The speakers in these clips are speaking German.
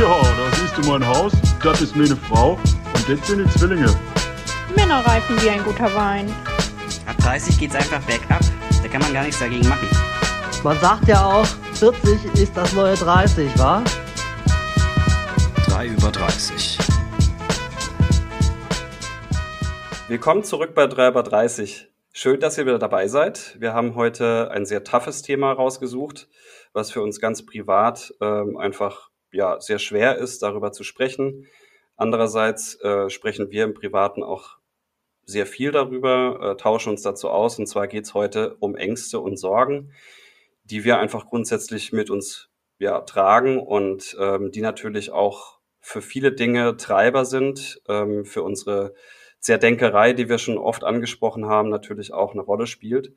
Ja, da siehst du mein Haus, das ist meine Frau und das sind die Zwillinge. Männer reifen wie ein guter Wein. Ab 30 geht's einfach bergab. Da kann man gar nichts dagegen machen. Man sagt ja auch, 40 ist das neue 30, wa? 3 über 30. Willkommen zurück bei 3 über 30. Schön, dass ihr wieder dabei seid. Wir haben heute ein sehr toughes Thema rausgesucht, was für uns ganz privat ähm, einfach ja sehr schwer ist, darüber zu sprechen. Andererseits äh, sprechen wir im Privaten auch sehr viel darüber, äh, tauschen uns dazu aus. Und zwar geht es heute um Ängste und Sorgen, die wir einfach grundsätzlich mit uns ja, tragen und ähm, die natürlich auch für viele Dinge Treiber sind, ähm, für unsere Zerdenkerei, die wir schon oft angesprochen haben, natürlich auch eine Rolle spielt.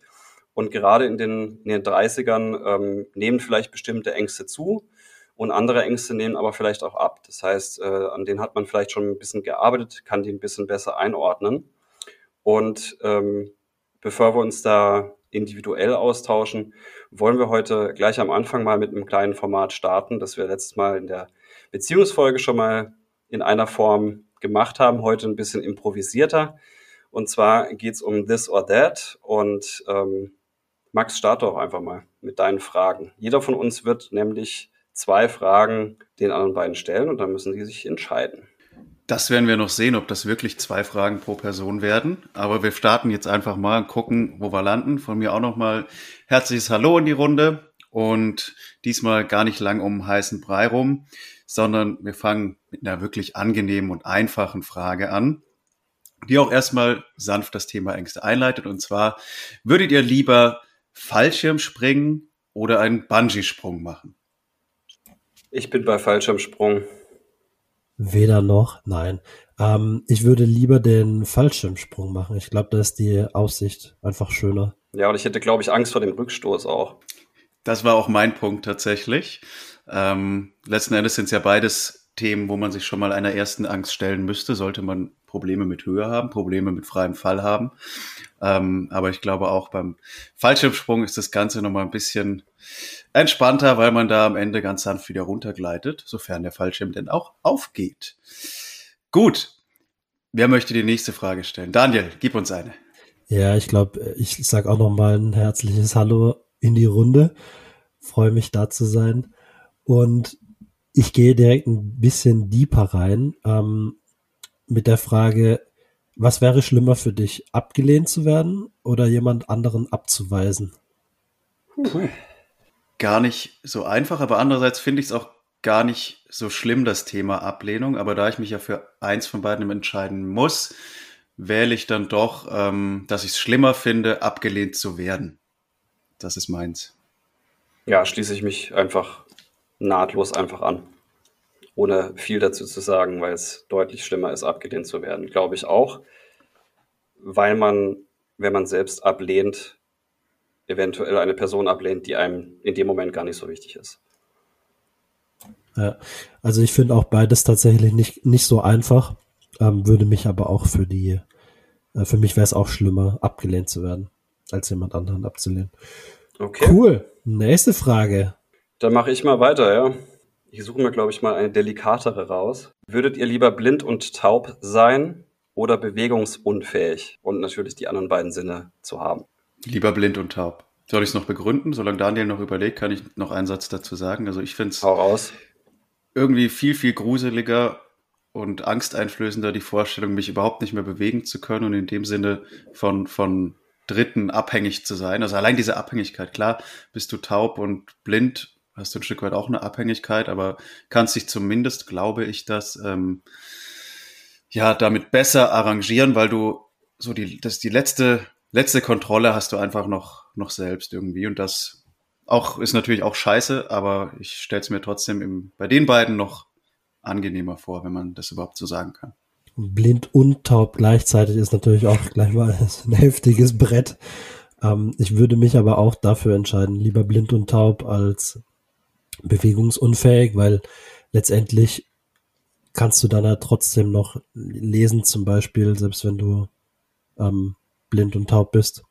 Und gerade in den, in den 30ern ähm, nehmen vielleicht bestimmte Ängste zu und andere Ängste nehmen aber vielleicht auch ab. Das heißt, äh, an denen hat man vielleicht schon ein bisschen gearbeitet, kann die ein bisschen besser einordnen. Und ähm, bevor wir uns da individuell austauschen, wollen wir heute gleich am Anfang mal mit einem kleinen Format starten, das wir letztes Mal in der Beziehungsfolge schon mal in einer Form gemacht haben, heute ein bisschen improvisierter. Und zwar geht's um This or That. Und ähm, Max, starte auch einfach mal mit deinen Fragen. Jeder von uns wird nämlich zwei Fragen den anderen beiden stellen und dann müssen sie sich entscheiden. Das werden wir noch sehen, ob das wirklich zwei Fragen pro Person werden. Aber wir starten jetzt einfach mal und gucken, wo wir landen. Von mir auch nochmal herzliches Hallo in die Runde und diesmal gar nicht lang um heißen Brei rum sondern wir fangen mit einer wirklich angenehmen und einfachen Frage an, die auch erstmal sanft das Thema Ängste einleitet. Und zwar, würdet ihr lieber Fallschirmspringen oder einen Bungee-Sprung machen? Ich bin bei Fallschirmsprung. Weder noch, nein. Ähm, ich würde lieber den Fallschirmsprung machen. Ich glaube, da ist die Aussicht einfach schöner. Ja, und ich hätte, glaube ich, Angst vor dem Rückstoß auch. Das war auch mein Punkt tatsächlich. Ähm, letzten Endes sind es ja beides Themen, wo man sich schon mal einer ersten Angst stellen müsste, sollte man Probleme mit Höhe haben, Probleme mit freiem Fall haben. Ähm, aber ich glaube auch beim Fallschirmsprung ist das Ganze nochmal ein bisschen entspannter, weil man da am Ende ganz sanft wieder runtergleitet, sofern der Fallschirm denn auch aufgeht. Gut. Wer möchte die nächste Frage stellen? Daniel, gib uns eine. Ja, ich glaube, ich sag auch nochmal ein herzliches Hallo in die Runde. Freue mich da zu sein. Und ich gehe direkt ein bisschen deeper rein ähm, mit der Frage, was wäre schlimmer für dich, abgelehnt zu werden oder jemand anderen abzuweisen? Puh. Gar nicht so einfach, aber andererseits finde ich es auch gar nicht so schlimm, das Thema Ablehnung. Aber da ich mich ja für eins von beiden entscheiden muss, wähle ich dann doch, ähm, dass ich es schlimmer finde, abgelehnt zu werden. Das ist meins. Ja, schließe ich mich einfach nahtlos einfach an. Ohne viel dazu zu sagen, weil es deutlich schlimmer ist, abgelehnt zu werden. Glaube ich auch, weil man, wenn man selbst ablehnt, eventuell eine Person ablehnt, die einem in dem Moment gar nicht so wichtig ist. Ja, also ich finde auch beides tatsächlich nicht, nicht so einfach, ähm, würde mich aber auch für die, äh, für mich wäre es auch schlimmer, abgelehnt zu werden, als jemand anderen abzulehnen. Okay. Cool. Nächste Frage. Dann mache ich mal weiter, ja. Ich suche mir, glaube ich, mal eine delikatere raus. Würdet ihr lieber blind und taub sein oder bewegungsunfähig und natürlich die anderen beiden Sinne zu haben? Lieber blind und taub. Soll ich es noch begründen? Solange Daniel noch überlegt, kann ich noch einen Satz dazu sagen. Also ich finde es irgendwie viel, viel gruseliger und angsteinflößender die Vorstellung, mich überhaupt nicht mehr bewegen zu können und in dem Sinne von, von Dritten abhängig zu sein. Also allein diese Abhängigkeit, klar, bist du taub und blind hast du ein Stück weit auch eine Abhängigkeit, aber kannst dich zumindest, glaube ich, das ähm, ja damit besser arrangieren, weil du so die, das die letzte letzte Kontrolle hast du einfach noch noch selbst irgendwie und das auch ist natürlich auch scheiße, aber ich stelle es mir trotzdem im, bei den beiden noch angenehmer vor, wenn man das überhaupt so sagen kann. Blind und taub gleichzeitig ist natürlich auch gleich mal ein heftiges Brett. Ähm, ich würde mich aber auch dafür entscheiden, lieber blind und taub als bewegungsunfähig, weil letztendlich kannst du dann halt trotzdem noch lesen, zum Beispiel, selbst wenn du ähm, blind und taub bist.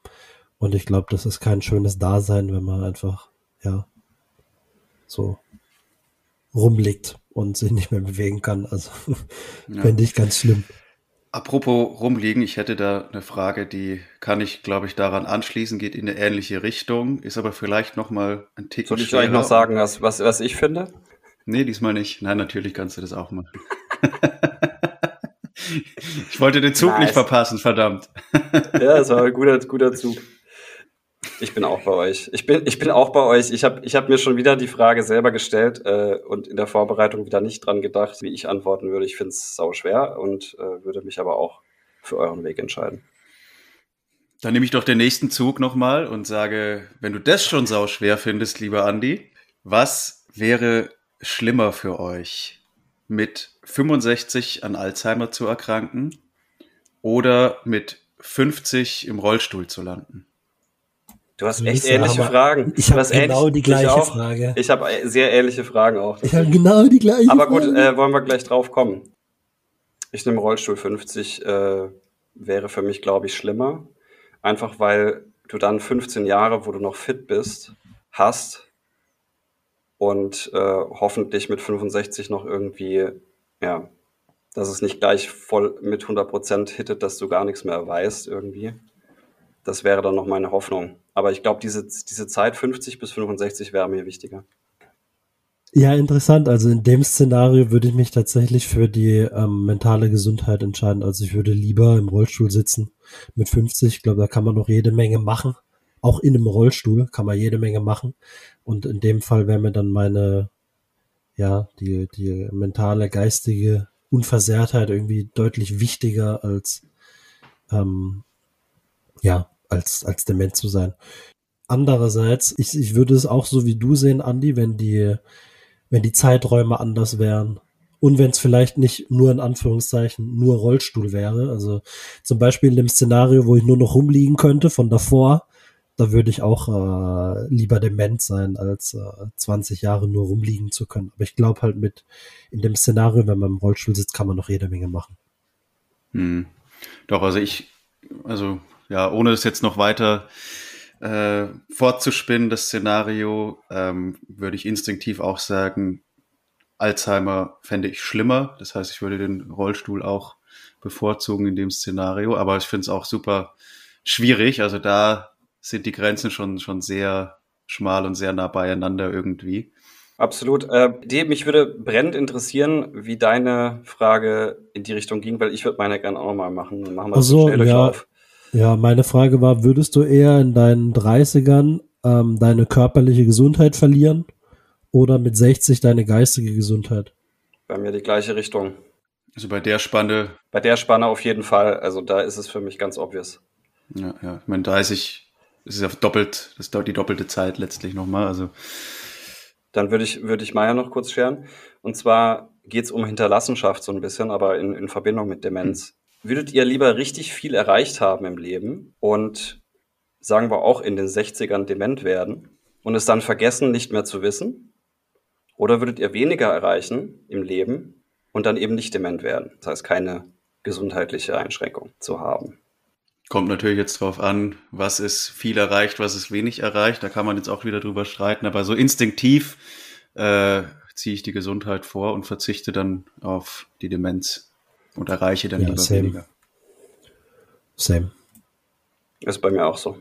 Und ich glaube, das ist kein schönes Dasein, wenn man einfach, ja, so rumliegt und sich nicht mehr bewegen kann. Also ja. fände ich ganz schlimm. Apropos rumliegen, ich hätte da eine Frage, die kann ich, glaube ich, daran anschließen, geht in eine ähnliche Richtung, ist aber vielleicht noch mal ein Tick Soll ich schwerer. noch sagen, was, was, was ich finde? Nee, diesmal nicht. Nein, natürlich kannst du das auch machen. ich wollte den Zug nice. nicht verpassen, verdammt. ja, das war ein guter, guter Zug. Ich bin auch bei euch. Ich bin, ich bin auch bei euch. Ich habe ich hab mir schon wieder die Frage selber gestellt äh, und in der Vorbereitung wieder nicht dran gedacht, wie ich antworten würde. Ich finde es sau schwer und äh, würde mich aber auch für euren Weg entscheiden. Dann nehme ich doch den nächsten Zug nochmal und sage, wenn du das schon sau schwer findest, lieber Andi, was wäre schlimmer für euch? Mit 65 an Alzheimer zu erkranken oder mit 50 im Rollstuhl zu landen? Du hast echt ähnliche Fragen. Ich habe genau die gleiche ich Frage. Ich habe sehr ähnliche Fragen auch. Ich habe genau die gleiche Aber gut, äh, wollen wir gleich drauf kommen. Ich nehme Rollstuhl 50, äh, wäre für mich, glaube ich, schlimmer. Einfach weil du dann 15 Jahre, wo du noch fit bist, hast und äh, hoffentlich mit 65 noch irgendwie, ja, dass es nicht gleich voll mit 100% hittet, dass du gar nichts mehr weißt irgendwie. Das wäre dann noch meine Hoffnung. Aber ich glaube, diese, diese Zeit 50 bis 65 wäre mir wichtiger. Ja, interessant. Also in dem Szenario würde ich mich tatsächlich für die ähm, mentale Gesundheit entscheiden. Also ich würde lieber im Rollstuhl sitzen mit 50. Ich glaube, da kann man noch jede Menge machen. Auch in einem Rollstuhl kann man jede Menge machen. Und in dem Fall wäre mir dann meine, ja, die, die mentale, geistige Unversehrtheit irgendwie deutlich wichtiger als, ähm, ja, als, als dement zu sein. Andererseits, ich, ich würde es auch so wie du sehen, Andi, wenn die, wenn die Zeiträume anders wären. Und wenn es vielleicht nicht nur in Anführungszeichen nur Rollstuhl wäre. Also zum Beispiel in dem Szenario, wo ich nur noch rumliegen könnte von davor, da würde ich auch äh, lieber dement sein, als äh, 20 Jahre nur rumliegen zu können. Aber ich glaube halt mit in dem Szenario, wenn man im Rollstuhl sitzt, kann man noch jede Menge machen. Hm. Doch, also ich, also ja, ohne es jetzt noch weiter äh, fortzuspinnen, das Szenario, ähm, würde ich instinktiv auch sagen, Alzheimer fände ich schlimmer. Das heißt, ich würde den Rollstuhl auch bevorzugen in dem Szenario. Aber ich finde es auch super schwierig. Also da sind die Grenzen schon, schon sehr schmal und sehr nah beieinander irgendwie. Absolut. Äh, Dave, mich würde brennend interessieren, wie deine Frage in die Richtung ging, weil ich würde meine gerne auch nochmal machen. Dann machen wir also, schnell ja, auf. Ja, meine Frage war, würdest du eher in deinen 30ern ähm, deine körperliche Gesundheit verlieren oder mit 60 deine geistige Gesundheit? Bei mir die gleiche Richtung. Also bei der Spanne. Bei der Spanne auf jeden Fall. Also da ist es für mich ganz obvious. Ja, ja. Ich meine, 30 ist ja doppelt, das dauert die doppelte Zeit letztlich nochmal. Also. Dann würde ich, würde ich Maya noch kurz scheren. Und zwar geht es um Hinterlassenschaft so ein bisschen, aber in, in Verbindung mit Demenz. Hm. Würdet ihr lieber richtig viel erreicht haben im Leben und sagen wir auch in den 60ern dement werden und es dann vergessen, nicht mehr zu wissen? Oder würdet ihr weniger erreichen im Leben und dann eben nicht dement werden? Das heißt, keine gesundheitliche Einschränkung zu haben. Kommt natürlich jetzt drauf an, was ist viel erreicht, was ist wenig erreicht. Da kann man jetzt auch wieder drüber streiten. Aber so instinktiv äh, ziehe ich die Gesundheit vor und verzichte dann auf die Demenz und erreiche dann ja, lieber same. weniger. Same. Ist bei mir auch so.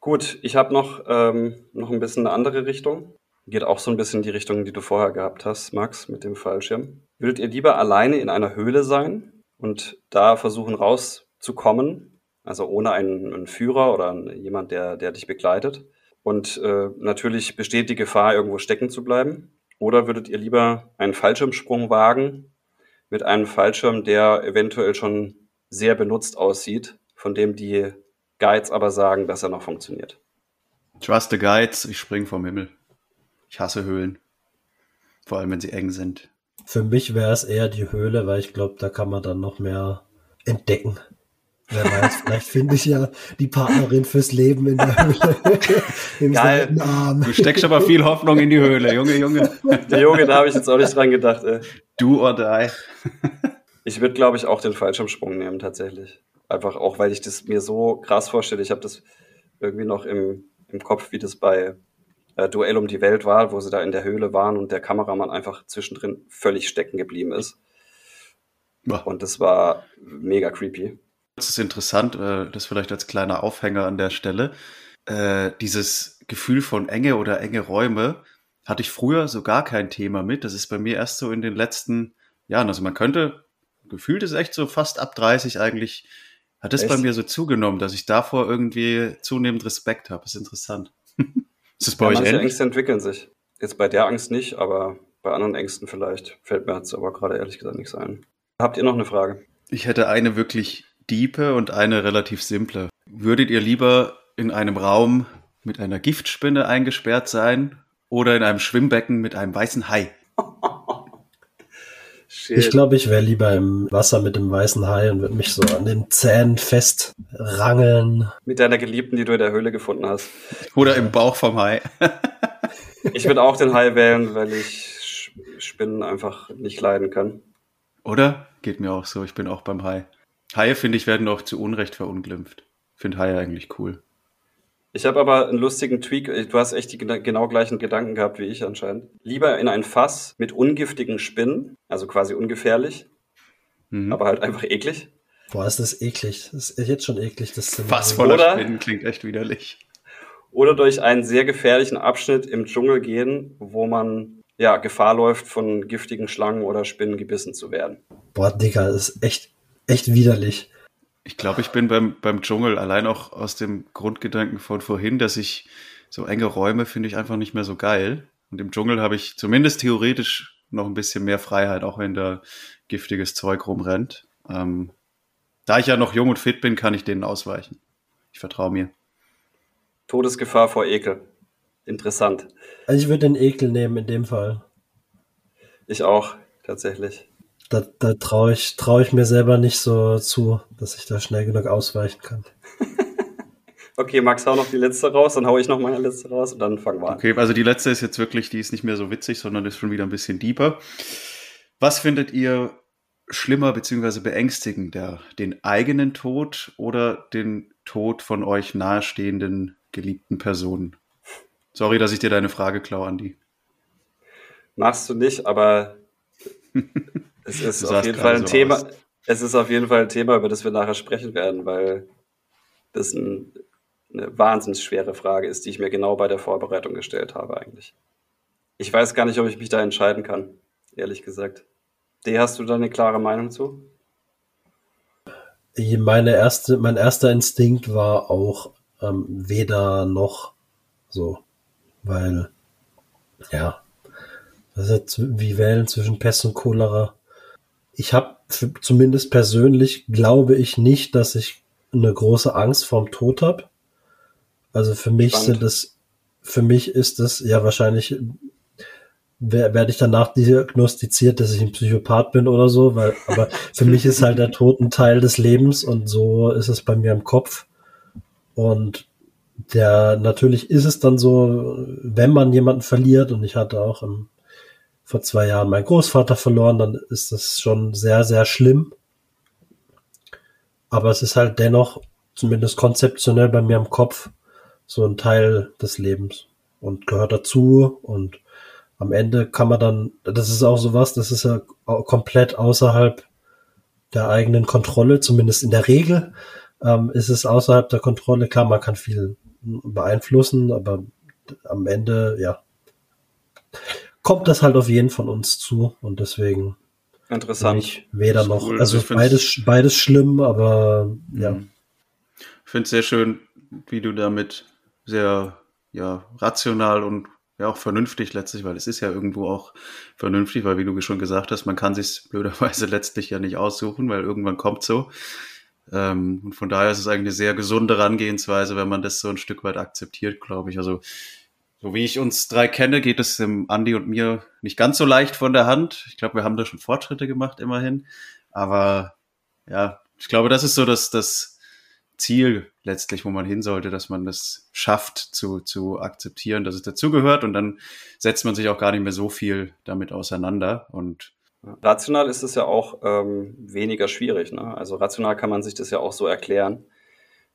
Gut, ich habe noch, ähm, noch ein bisschen eine andere Richtung. Geht auch so ein bisschen in die Richtung, die du vorher gehabt hast, Max, mit dem Fallschirm. Würdet ihr lieber alleine in einer Höhle sein und da versuchen rauszukommen, also ohne einen, einen Führer oder einen, jemand, der, der dich begleitet? Und äh, natürlich besteht die Gefahr, irgendwo stecken zu bleiben. Oder würdet ihr lieber einen Fallschirmsprung wagen mit einem Fallschirm, der eventuell schon sehr benutzt aussieht, von dem die Guides aber sagen, dass er noch funktioniert. Trust the Guides, ich spring vom Himmel. Ich hasse Höhlen. Vor allem, wenn sie eng sind. Für mich wäre es eher die Höhle, weil ich glaube, da kann man dann noch mehr entdecken. Wer weiß, vielleicht finde ich ja die Partnerin fürs Leben in der Höhle. Im Geil. Arm. Du steckst aber viel Hoffnung in die Höhle, Junge, Junge. Der Junge, da habe ich jetzt auch nicht dran gedacht. Ey. Du oder die. Ich würde, glaube ich, auch den Fallschirmsprung nehmen, tatsächlich. Einfach auch, weil ich das mir so krass vorstelle. Ich habe das irgendwie noch im, im Kopf, wie das bei äh, Duell um die Welt war, wo sie da in der Höhle waren und der Kameramann einfach zwischendrin völlig stecken geblieben ist. Und das war mega creepy. Das ist interessant, äh, das vielleicht als kleiner Aufhänger an der Stelle. Äh, dieses Gefühl von Enge oder enge Räume hatte ich früher so gar kein Thema mit. Das ist bei mir erst so in den letzten Jahren. Also man könnte, gefühlt ist echt so fast ab 30 eigentlich, hat es bei mir so zugenommen, dass ich davor irgendwie zunehmend Respekt habe. Das ist interessant. ist das bei ja, euch manche ähnlich? Ängste entwickeln sich. Jetzt bei der Angst nicht, aber bei anderen Ängsten vielleicht. Fällt mir jetzt aber gerade ehrlich gesagt nichts ein. Habt ihr noch eine Frage? Ich hätte eine wirklich diepe und eine relativ simple. Würdet ihr lieber in einem Raum mit einer Giftspinne eingesperrt sein oder in einem Schwimmbecken mit einem weißen Hai? ich glaube, ich wäre lieber im Wasser mit dem weißen Hai und würde mich so an den Zähnen festrangeln. Mit deiner Geliebten, die du in der Höhle gefunden hast. Oder im Bauch vom Hai. ich würde auch den Hai wählen, weil ich Spinnen einfach nicht leiden kann. Oder? Geht mir auch so. Ich bin auch beim Hai. Haie, finde ich, werden auch zu Unrecht verunglimpft. Finde Haie eigentlich cool. Ich habe aber einen lustigen Tweak. Du hast echt die genau gleichen Gedanken gehabt wie ich anscheinend. Lieber in ein Fass mit ungiftigen Spinnen, also quasi ungefährlich, mhm. aber halt einfach eklig. Boah, ist das eklig. Das ist jetzt schon eklig. Das Fass voller oder, Spinnen klingt echt widerlich. Oder durch einen sehr gefährlichen Abschnitt im Dschungel gehen, wo man ja Gefahr läuft, von giftigen Schlangen oder Spinnen gebissen zu werden. Boah, Digga, das ist echt echt widerlich. Ich glaube, ich bin beim, beim Dschungel allein auch aus dem Grundgedanken von vorhin, dass ich so enge Räume finde ich einfach nicht mehr so geil. Und im Dschungel habe ich zumindest theoretisch noch ein bisschen mehr Freiheit, auch wenn da giftiges Zeug rumrennt. Ähm, da ich ja noch jung und fit bin, kann ich denen ausweichen. Ich vertraue mir. Todesgefahr vor Ekel. Interessant. Also ich würde den Ekel nehmen in dem Fall. Ich auch, tatsächlich da, da traue ich, trau ich mir selber nicht so zu, dass ich da schnell genug ausweichen kann. okay, Max, hau noch die letzte raus, dann hau ich noch meine letzte raus und dann fangen wir an. Okay, also die letzte ist jetzt wirklich, die ist nicht mehr so witzig, sondern ist schon wieder ein bisschen deeper. Was findet ihr schlimmer bzw. beängstigender? Den eigenen Tod oder den Tod von euch nahestehenden geliebten Personen? Sorry, dass ich dir deine Frage klaue, Andi. Machst du nicht, aber Es ist auf jeden Fall ein so Thema. Aus. Es ist auf jeden Fall ein Thema, über das wir nachher sprechen werden, weil das ein, eine wahnsinnig schwere Frage ist, die ich mir genau bei der Vorbereitung gestellt habe eigentlich. Ich weiß gar nicht, ob ich mich da entscheiden kann, ehrlich gesagt. D, hast du da eine klare Meinung zu? Meine erste, mein erster Instinkt war auch ähm, weder noch so, weil ja, das ist wie wählen zwischen Pest und Cholera ich habe zumindest persönlich glaube ich nicht, dass ich eine große Angst vorm Tod habe. Also für mich Spannend. sind es, für mich ist es ja wahrscheinlich werde ich danach diagnostiziert, dass ich ein Psychopath bin oder so, weil, aber für mich ist halt der Tod ein Teil des Lebens und so ist es bei mir im Kopf. Und der, natürlich ist es dann so, wenn man jemanden verliert, und ich hatte auch im vor zwei Jahren meinen Großvater verloren, dann ist das schon sehr, sehr schlimm. Aber es ist halt dennoch, zumindest konzeptionell bei mir im Kopf, so ein Teil des Lebens und gehört dazu und am Ende kann man dann, das ist auch sowas, das ist ja komplett außerhalb der eigenen Kontrolle, zumindest in der Regel ähm, ist es außerhalb der Kontrolle. Klar, man kann viel beeinflussen, aber am Ende, ja, kommt das halt auf jeden von uns zu und deswegen interessant. Weder noch, cool. also, beides, beides schlimm, aber ja. Mhm. Ich finde es sehr schön, wie du damit sehr ja, rational und ja auch vernünftig letztlich, weil es ist ja irgendwo auch vernünftig, weil wie du schon gesagt hast, man kann sich blöderweise letztlich ja nicht aussuchen, weil irgendwann kommt so. Ähm, und von daher ist es eigentlich eine sehr gesunde Herangehensweise, wenn man das so ein Stück weit akzeptiert, glaube ich. Also so wie ich uns drei kenne, geht es dem Andi und mir nicht ganz so leicht von der Hand. Ich glaube, wir haben da schon Fortschritte gemacht, immerhin. Aber ja, ich glaube, das ist so das, das Ziel letztlich, wo man hin sollte, dass man das schafft zu, zu akzeptieren, dass es dazugehört und dann setzt man sich auch gar nicht mehr so viel damit auseinander und Rational ist es ja auch ähm, weniger schwierig. Ne? Also rational kann man sich das ja auch so erklären.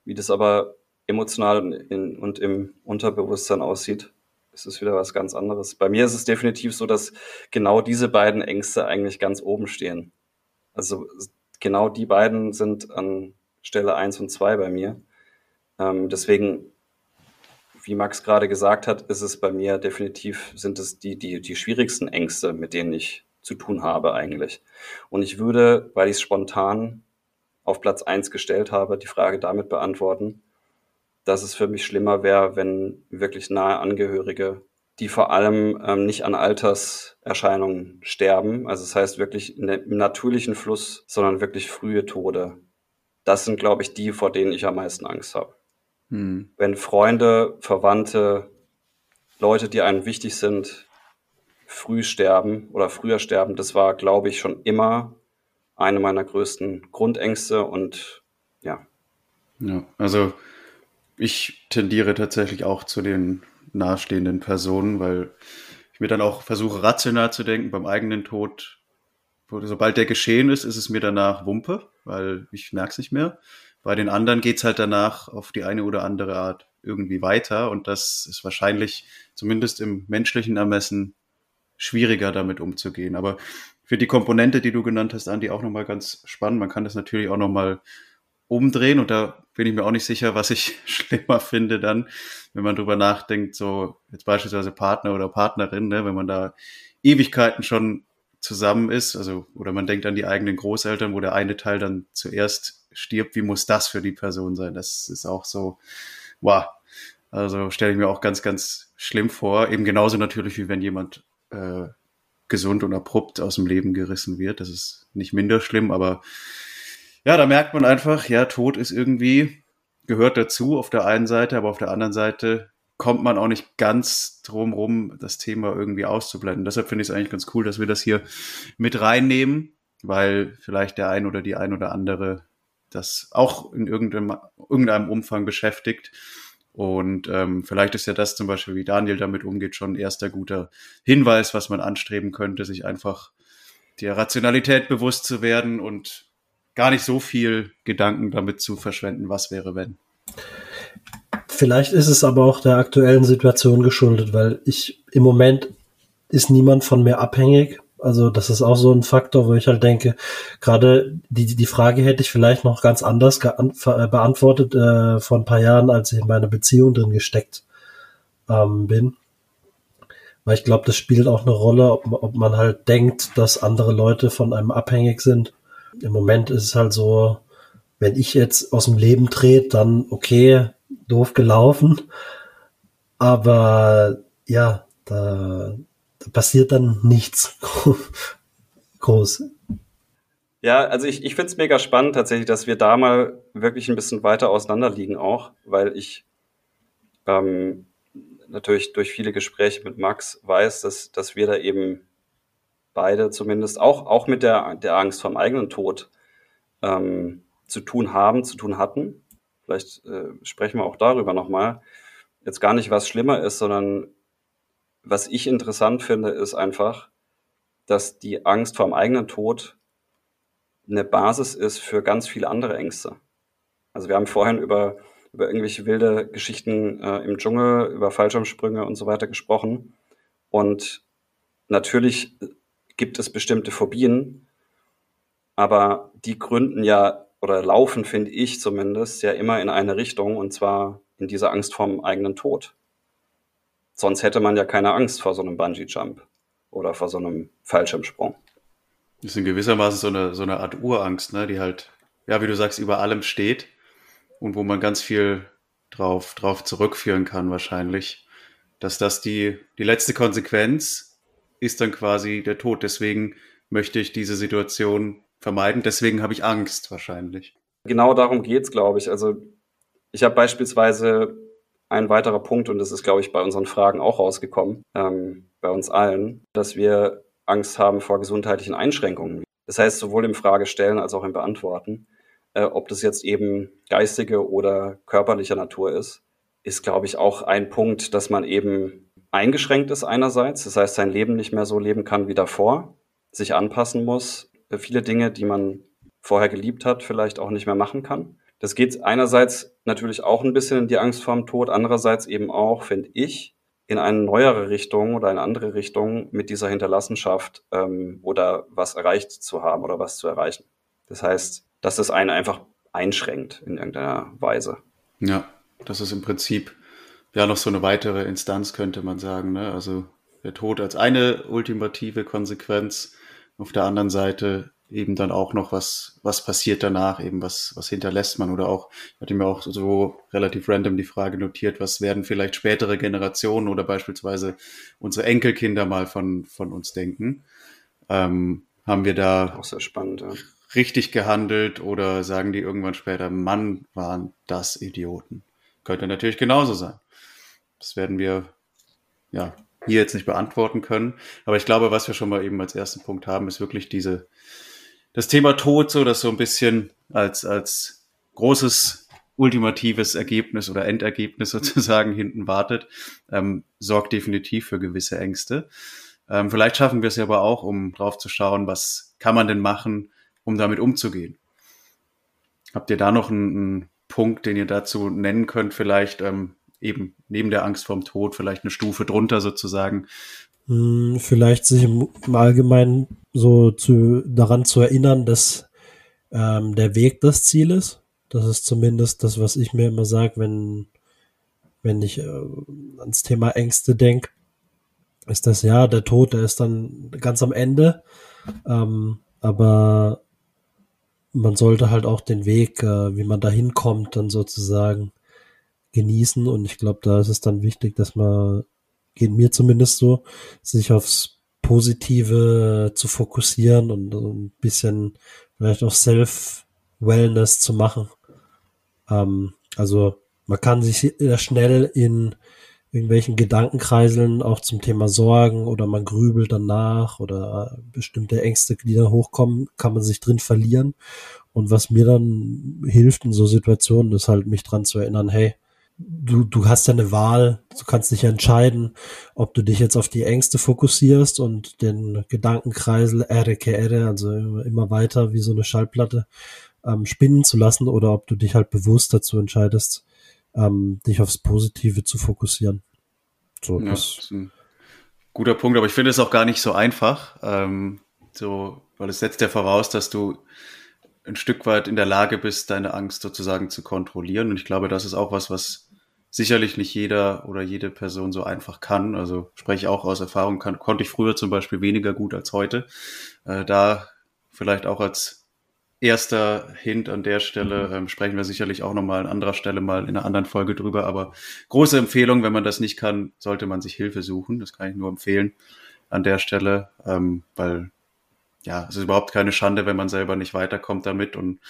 Wie das aber emotional in, und im Unterbewusstsein aussieht, ist es wieder was ganz anderes. Bei mir ist es definitiv so, dass genau diese beiden Ängste eigentlich ganz oben stehen. Also genau die beiden sind an Stelle eins und zwei bei mir. Ähm, deswegen, wie Max gerade gesagt hat, ist es bei mir definitiv, sind es die, die, die schwierigsten Ängste, mit denen ich zu tun habe eigentlich. Und ich würde, weil ich es spontan auf Platz eins gestellt habe, die Frage damit beantworten, dass es für mich schlimmer wäre, wenn wirklich nahe Angehörige, die vor allem ähm, nicht an Alterserscheinungen sterben, also das heißt wirklich im natürlichen Fluss, sondern wirklich frühe Tode. Das sind, glaube ich, die, vor denen ich am meisten Angst habe. Hm. Wenn Freunde, Verwandte, Leute, die einem wichtig sind, früh sterben oder früher sterben, das war, glaube ich, schon immer eine meiner größten Grundängste und ja. Ja, also ich tendiere tatsächlich auch zu den nahestehenden Personen, weil ich mir dann auch versuche, rational zu denken beim eigenen Tod. Sobald der geschehen ist, ist es mir danach Wumpe, weil ich merke es nicht mehr. Bei den anderen geht's halt danach auf die eine oder andere Art irgendwie weiter und das ist wahrscheinlich zumindest im menschlichen Ermessen schwieriger damit umzugehen. Aber für die Komponente, die du genannt hast, Andi, auch nochmal ganz spannend. Man kann das natürlich auch nochmal umdrehen und da bin ich mir auch nicht sicher, was ich schlimmer finde dann, wenn man drüber nachdenkt, so jetzt beispielsweise Partner oder Partnerin, ne, wenn man da Ewigkeiten schon zusammen ist, also oder man denkt an die eigenen Großeltern, wo der eine Teil dann zuerst stirbt, wie muss das für die Person sein? Das ist auch so, wow. Also stelle ich mir auch ganz, ganz schlimm vor. Eben genauso natürlich, wie wenn jemand äh, gesund und abrupt aus dem Leben gerissen wird. Das ist nicht minder schlimm, aber ja, da merkt man einfach, ja, Tod ist irgendwie, gehört dazu auf der einen Seite, aber auf der anderen Seite kommt man auch nicht ganz drum rum, das Thema irgendwie auszublenden. Deshalb finde ich es eigentlich ganz cool, dass wir das hier mit reinnehmen, weil vielleicht der ein oder die ein oder andere das auch in irgendeinem, irgendeinem Umfang beschäftigt. Und ähm, vielleicht ist ja das zum Beispiel, wie Daniel damit umgeht, schon ein erster guter Hinweis, was man anstreben könnte, sich einfach der Rationalität bewusst zu werden und gar nicht so viel Gedanken damit zu verschwenden, was wäre, wenn. Vielleicht ist es aber auch der aktuellen Situation geschuldet, weil ich im Moment ist niemand von mir abhängig. Also das ist auch so ein Faktor, wo ich halt denke, gerade die, die Frage hätte ich vielleicht noch ganz anders äh, beantwortet äh, vor ein paar Jahren, als ich in meiner Beziehung drin gesteckt ähm, bin. Weil ich glaube, das spielt auch eine Rolle, ob, ob man halt denkt, dass andere Leute von einem abhängig sind im Moment ist es halt so, wenn ich jetzt aus dem Leben trete, dann okay, doof gelaufen. Aber ja, da, da passiert dann nichts groß. Ja, also ich, ich finde es mega spannend tatsächlich, dass wir da mal wirklich ein bisschen weiter auseinander liegen auch, weil ich ähm, natürlich durch viele Gespräche mit Max weiß, dass, dass wir da eben beide zumindest auch, auch mit der, der Angst vom eigenen Tod ähm, zu tun haben, zu tun hatten. Vielleicht äh, sprechen wir auch darüber nochmal. Jetzt gar nicht, was schlimmer ist, sondern was ich interessant finde, ist einfach, dass die Angst vor dem eigenen Tod eine Basis ist für ganz viele andere Ängste. Also wir haben vorhin über, über irgendwelche wilde Geschichten äh, im Dschungel, über Fallschirmsprünge und so weiter gesprochen. Und natürlich gibt es bestimmte Phobien, aber die gründen ja oder laufen, finde ich zumindest, ja immer in eine Richtung und zwar in dieser Angst vorm eigenen Tod. Sonst hätte man ja keine Angst vor so einem Bungee-Jump oder vor so einem Fallschirmsprung. Das ist in gewissermaßen so eine, so eine Art Urangst, ne, die halt, ja, wie du sagst, über allem steht und wo man ganz viel drauf, drauf zurückführen kann wahrscheinlich, dass das die, die letzte Konsequenz ist dann quasi der Tod. Deswegen möchte ich diese Situation vermeiden. Deswegen habe ich Angst wahrscheinlich. Genau darum geht's, glaube ich. Also ich habe beispielsweise ein weiterer Punkt, und das ist, glaube ich, bei unseren Fragen auch rausgekommen, ähm, bei uns allen, dass wir Angst haben vor gesundheitlichen Einschränkungen. Das heißt, sowohl im Fragestellen als auch im Beantworten, äh, ob das jetzt eben geistige oder körperlicher Natur ist, ist, glaube ich, auch ein Punkt, dass man eben eingeschränkt ist einerseits, das heißt sein Leben nicht mehr so leben kann wie davor, sich anpassen muss, viele Dinge, die man vorher geliebt hat, vielleicht auch nicht mehr machen kann. Das geht einerseits natürlich auch ein bisschen in die Angst vorm Tod, andererseits eben auch, finde ich, in eine neuere Richtung oder eine andere Richtung mit dieser Hinterlassenschaft ähm, oder was erreicht zu haben oder was zu erreichen. Das heißt, dass es einen einfach einschränkt in irgendeiner Weise. Ja, das ist im Prinzip ja noch so eine weitere Instanz, könnte man sagen. Ne? Also der Tod als eine ultimative Konsequenz, auf der anderen Seite eben dann auch noch, was, was passiert danach, eben was, was hinterlässt man oder auch, ich hatte mir auch so relativ random die Frage notiert, was werden vielleicht spätere Generationen oder beispielsweise unsere Enkelkinder mal von, von uns denken. Ähm, haben wir da sehr spannend, ja. richtig gehandelt oder sagen die irgendwann später, Mann, waren das Idioten? Könnte natürlich genauso sein. Das werden wir ja hier jetzt nicht beantworten können. Aber ich glaube, was wir schon mal eben als ersten Punkt haben, ist wirklich diese, das Thema Tod, so das so ein bisschen als, als großes ultimatives Ergebnis oder Endergebnis sozusagen hinten wartet, ähm, sorgt definitiv für gewisse Ängste. Ähm, vielleicht schaffen wir es ja aber auch, um drauf zu schauen, was kann man denn machen, um damit umzugehen. Habt ihr da noch einen, einen Punkt, den ihr dazu nennen könnt, vielleicht ähm, eben neben der Angst vorm Tod, vielleicht eine Stufe drunter sozusagen, hm, vielleicht sich im, Allgemeinen so zu, daran zu erinnern, dass ähm, der Weg das Ziel ist. Das ist zumindest das, was ich mir immer sage, wenn, wenn ich äh, ans Thema Ängste denke, ist das ja, der Tod, der ist dann ganz am Ende. Ähm, aber man sollte halt auch den Weg, äh, wie man da hinkommt, dann sozusagen genießen. Und ich glaube, da ist es dann wichtig, dass man geht mir zumindest so, sich aufs Positive zu fokussieren und ein bisschen vielleicht auch Self-Wellness zu machen. Ähm, also man kann sich schnell in irgendwelchen Gedankenkreiseln auch zum Thema Sorgen oder man grübelt danach oder bestimmte Ängste, die da hochkommen, kann man sich drin verlieren. Und was mir dann hilft in so Situationen, ist halt mich dran zu erinnern, hey, du, du hast ja eine Wahl, du kannst dich entscheiden, ob du dich jetzt auf die Ängste fokussierst und den Gedankenkreisel RKR, also immer weiter wie so eine Schallplatte, ähm, spinnen zu lassen oder ob du dich halt bewusst dazu entscheidest, ähm, dich aufs Positive zu fokussieren. So, ja, das ist ein guter Punkt, aber ich finde es auch gar nicht so einfach, ähm, so, weil es setzt ja voraus, dass du ein Stück weit in der Lage bist, deine Angst sozusagen zu kontrollieren. Und ich glaube, das ist auch was, was sicherlich nicht jeder oder jede Person so einfach kann. Also spreche ich auch aus Erfahrung, kann, konnte ich früher zum Beispiel weniger gut als heute. Äh, da vielleicht auch als erster Hint an der Stelle ähm, sprechen wir sicherlich auch nochmal an anderer Stelle mal in einer anderen Folge drüber. Aber große Empfehlung, wenn man das nicht kann, sollte man sich Hilfe suchen. Das kann ich nur empfehlen an der Stelle, ähm, weil ja, es ist überhaupt keine Schande, wenn man selber nicht weiterkommt damit und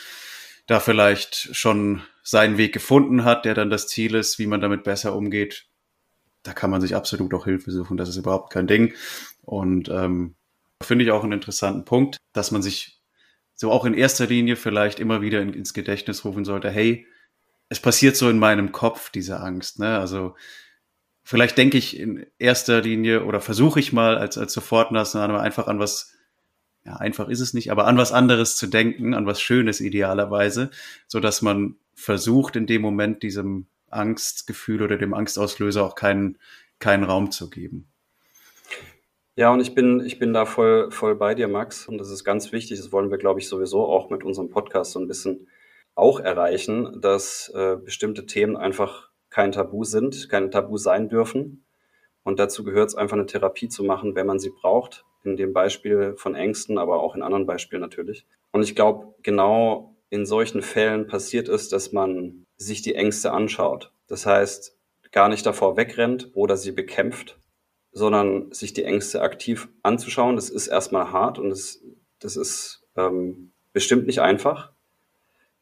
da vielleicht schon seinen Weg gefunden hat, der dann das Ziel ist, wie man damit besser umgeht, da kann man sich absolut auch Hilfe suchen. Das ist überhaupt kein Ding. Und ähm, finde ich auch einen interessanten Punkt, dass man sich so auch in erster Linie vielleicht immer wieder in, ins Gedächtnis rufen sollte, hey, es passiert so in meinem Kopf, diese Angst. Ne? Also vielleicht denke ich in erster Linie oder versuche ich mal als, als Sofortmaßnahme einfach an was ja, einfach ist es nicht, aber an was anderes zu denken, an was Schönes idealerweise, so dass man versucht, in dem Moment diesem Angstgefühl oder dem Angstauslöser auch keinen, keinen Raum zu geben. Ja, und ich bin, ich bin da voll, voll bei dir, Max. Und das ist ganz wichtig. Das wollen wir, glaube ich, sowieso auch mit unserem Podcast so ein bisschen auch erreichen, dass äh, bestimmte Themen einfach kein Tabu sind, kein Tabu sein dürfen. Und dazu gehört es einfach eine Therapie zu machen, wenn man sie braucht in dem Beispiel von Ängsten, aber auch in anderen Beispielen natürlich. Und ich glaube, genau in solchen Fällen passiert es, dass man sich die Ängste anschaut. Das heißt, gar nicht davor wegrennt oder sie bekämpft, sondern sich die Ängste aktiv anzuschauen. Das ist erstmal hart und das, das ist ähm, bestimmt nicht einfach.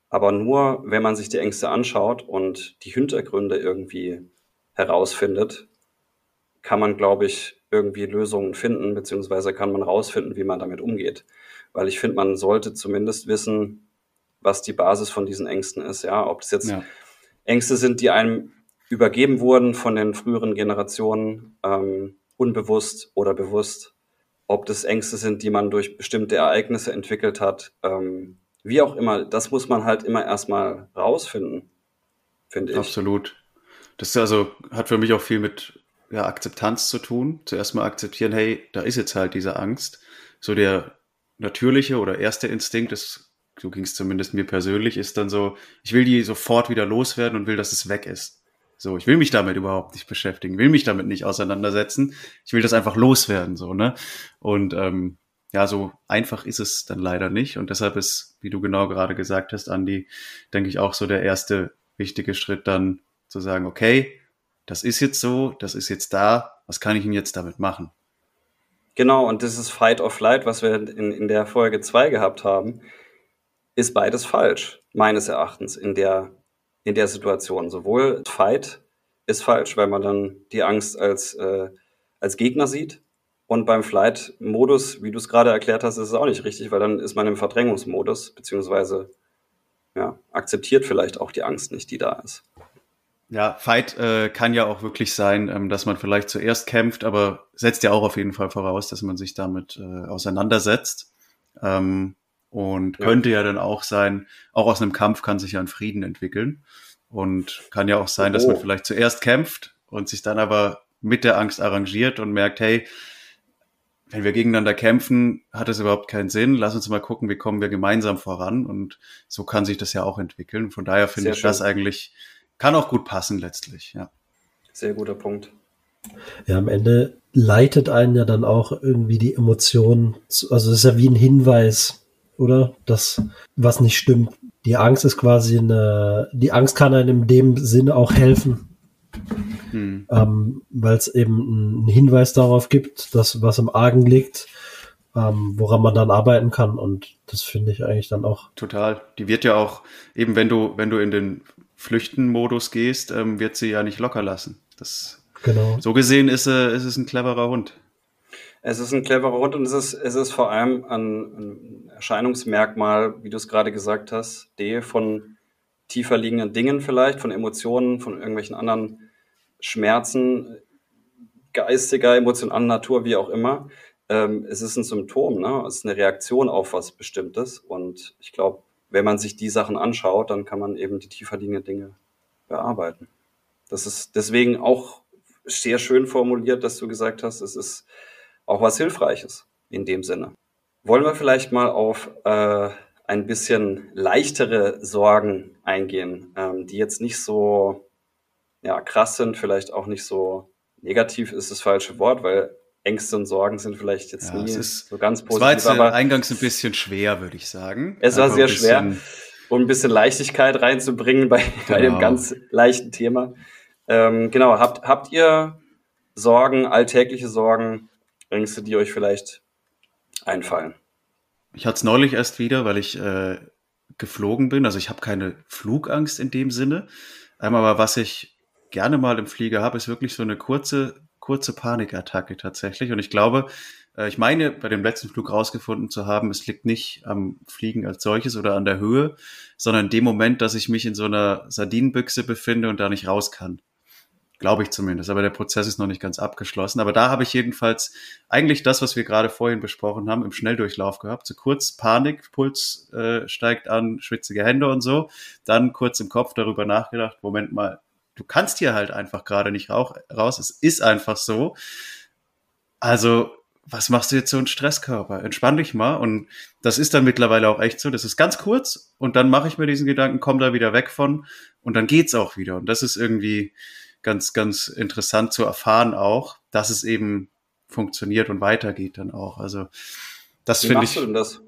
Aber nur, wenn man sich die Ängste anschaut und die Hintergründe irgendwie herausfindet, kann man, glaube ich, irgendwie Lösungen finden, beziehungsweise kann man rausfinden, wie man damit umgeht. Weil ich finde, man sollte zumindest wissen, was die Basis von diesen Ängsten ist. Ja, ob das jetzt ja. Ängste sind, die einem übergeben wurden von den früheren Generationen, ähm, unbewusst oder bewusst. Ob das Ängste sind, die man durch bestimmte Ereignisse entwickelt hat. Ähm, wie auch immer, das muss man halt immer erstmal rausfinden, finde ich. Absolut. Das also hat für mich auch viel mit ja, Akzeptanz zu tun. Zuerst mal akzeptieren, hey, da ist jetzt halt diese Angst. So der natürliche oder erste Instinkt ist, so ging es zumindest mir persönlich, ist dann so, ich will die sofort wieder loswerden und will, dass es weg ist. So, ich will mich damit überhaupt nicht beschäftigen, will mich damit nicht auseinandersetzen. Ich will das einfach loswerden, so, ne? Und ähm, ja, so einfach ist es dann leider nicht. Und deshalb ist, wie du genau gerade gesagt hast, Andi, denke ich auch so der erste wichtige Schritt dann zu sagen, okay, das ist jetzt so, das ist jetzt da, was kann ich denn jetzt damit machen? Genau, und dieses Fight or Flight, was wir in, in der Folge 2 gehabt haben, ist beides falsch, meines Erachtens, in der, in der Situation. Sowohl Fight ist falsch, weil man dann die Angst als, äh, als Gegner sieht. Und beim Flight-Modus, wie du es gerade erklärt hast, ist es auch nicht richtig, weil dann ist man im Verdrängungsmodus, beziehungsweise ja, akzeptiert vielleicht auch die Angst nicht, die da ist. Ja, Fight äh, kann ja auch wirklich sein, ähm, dass man vielleicht zuerst kämpft, aber setzt ja auch auf jeden Fall voraus, dass man sich damit äh, auseinandersetzt. Ähm, und ja. könnte ja dann auch sein, auch aus einem Kampf kann sich ja ein Frieden entwickeln. Und kann ja auch sein, oh. dass man oh. vielleicht zuerst kämpft und sich dann aber mit der Angst arrangiert und merkt, hey, wenn wir gegeneinander kämpfen, hat es überhaupt keinen Sinn. Lass uns mal gucken, wie kommen wir gemeinsam voran. Und so kann sich das ja auch entwickeln. Von daher finde ich schön. das eigentlich, kann auch gut passen letztlich, ja. Sehr guter Punkt. Ja, am Ende leitet einen ja dann auch irgendwie die Emotionen, also es ist ja wie ein Hinweis, oder? Das, was nicht stimmt. Die Angst ist quasi eine, die Angst kann einem in dem Sinne auch helfen. Hm. Ähm, Weil es eben einen Hinweis darauf gibt, dass was im Argen liegt, ähm, woran man dann arbeiten kann. Und das finde ich eigentlich dann auch. Total. Die wird ja auch, eben wenn du, wenn du in den Flüchtenmodus gehst, ähm, wird sie ja nicht locker lassen. Das, genau. So gesehen ist, äh, ist es ein cleverer Hund. Es ist ein cleverer Hund und es ist, es ist vor allem ein, ein Erscheinungsmerkmal, wie du es gerade gesagt hast, D von tiefer liegenden Dingen vielleicht, von Emotionen, von irgendwelchen anderen Schmerzen, geistiger, emotionaler Natur, wie auch immer. Ähm, es ist ein Symptom, ne? es ist eine Reaktion auf was Bestimmtes und ich glaube, wenn man sich die Sachen anschaut, dann kann man eben die tiefer liegenden Dinge bearbeiten. Das ist deswegen auch sehr schön formuliert, dass du gesagt hast, es ist auch was Hilfreiches in dem Sinne. Wollen wir vielleicht mal auf äh, ein bisschen leichtere Sorgen eingehen, ähm, die jetzt nicht so ja, krass sind, vielleicht auch nicht so negativ ist das falsche Wort, weil Ängste und Sorgen sind vielleicht jetzt ja, nie so ganz positiv. Es war jetzt aber eingangs ein bisschen schwer, würde ich sagen. Es war sehr schwer, um ein bisschen Leichtigkeit reinzubringen bei, genau. bei dem genau. ganz leichten Thema. Ähm, genau, habt, habt ihr Sorgen, alltägliche Sorgen, Ängste, die euch vielleicht einfallen? Ich hatte es neulich erst wieder, weil ich äh, geflogen bin. Also ich habe keine Flugangst in dem Sinne. Einmal aber was ich gerne mal im Flieger habe, ist wirklich so eine kurze kurze Panikattacke tatsächlich. Und ich glaube, äh, ich meine, bei dem letzten Flug rausgefunden zu haben, es liegt nicht am Fliegen als solches oder an der Höhe, sondern dem Moment, dass ich mich in so einer Sardinenbüchse befinde und da nicht raus kann. Glaube ich zumindest. Aber der Prozess ist noch nicht ganz abgeschlossen. Aber da habe ich jedenfalls eigentlich das, was wir gerade vorhin besprochen haben, im Schnelldurchlauf gehabt. So kurz Panik, Puls äh, steigt an, schwitzige Hände und so. Dann kurz im Kopf darüber nachgedacht, Moment mal, du kannst hier halt einfach gerade nicht rauch, raus. Es ist einfach so. Also, was machst du jetzt so ein Stresskörper? Entspann dich mal. Und das ist dann mittlerweile auch echt so. Das ist ganz kurz und dann mache ich mir diesen Gedanken, komm da wieder weg von und dann geht's auch wieder. Und das ist irgendwie ganz, ganz interessant zu erfahren auch, dass es eben funktioniert und weitergeht dann auch. Also, das finde ich. Wie machst du denn das?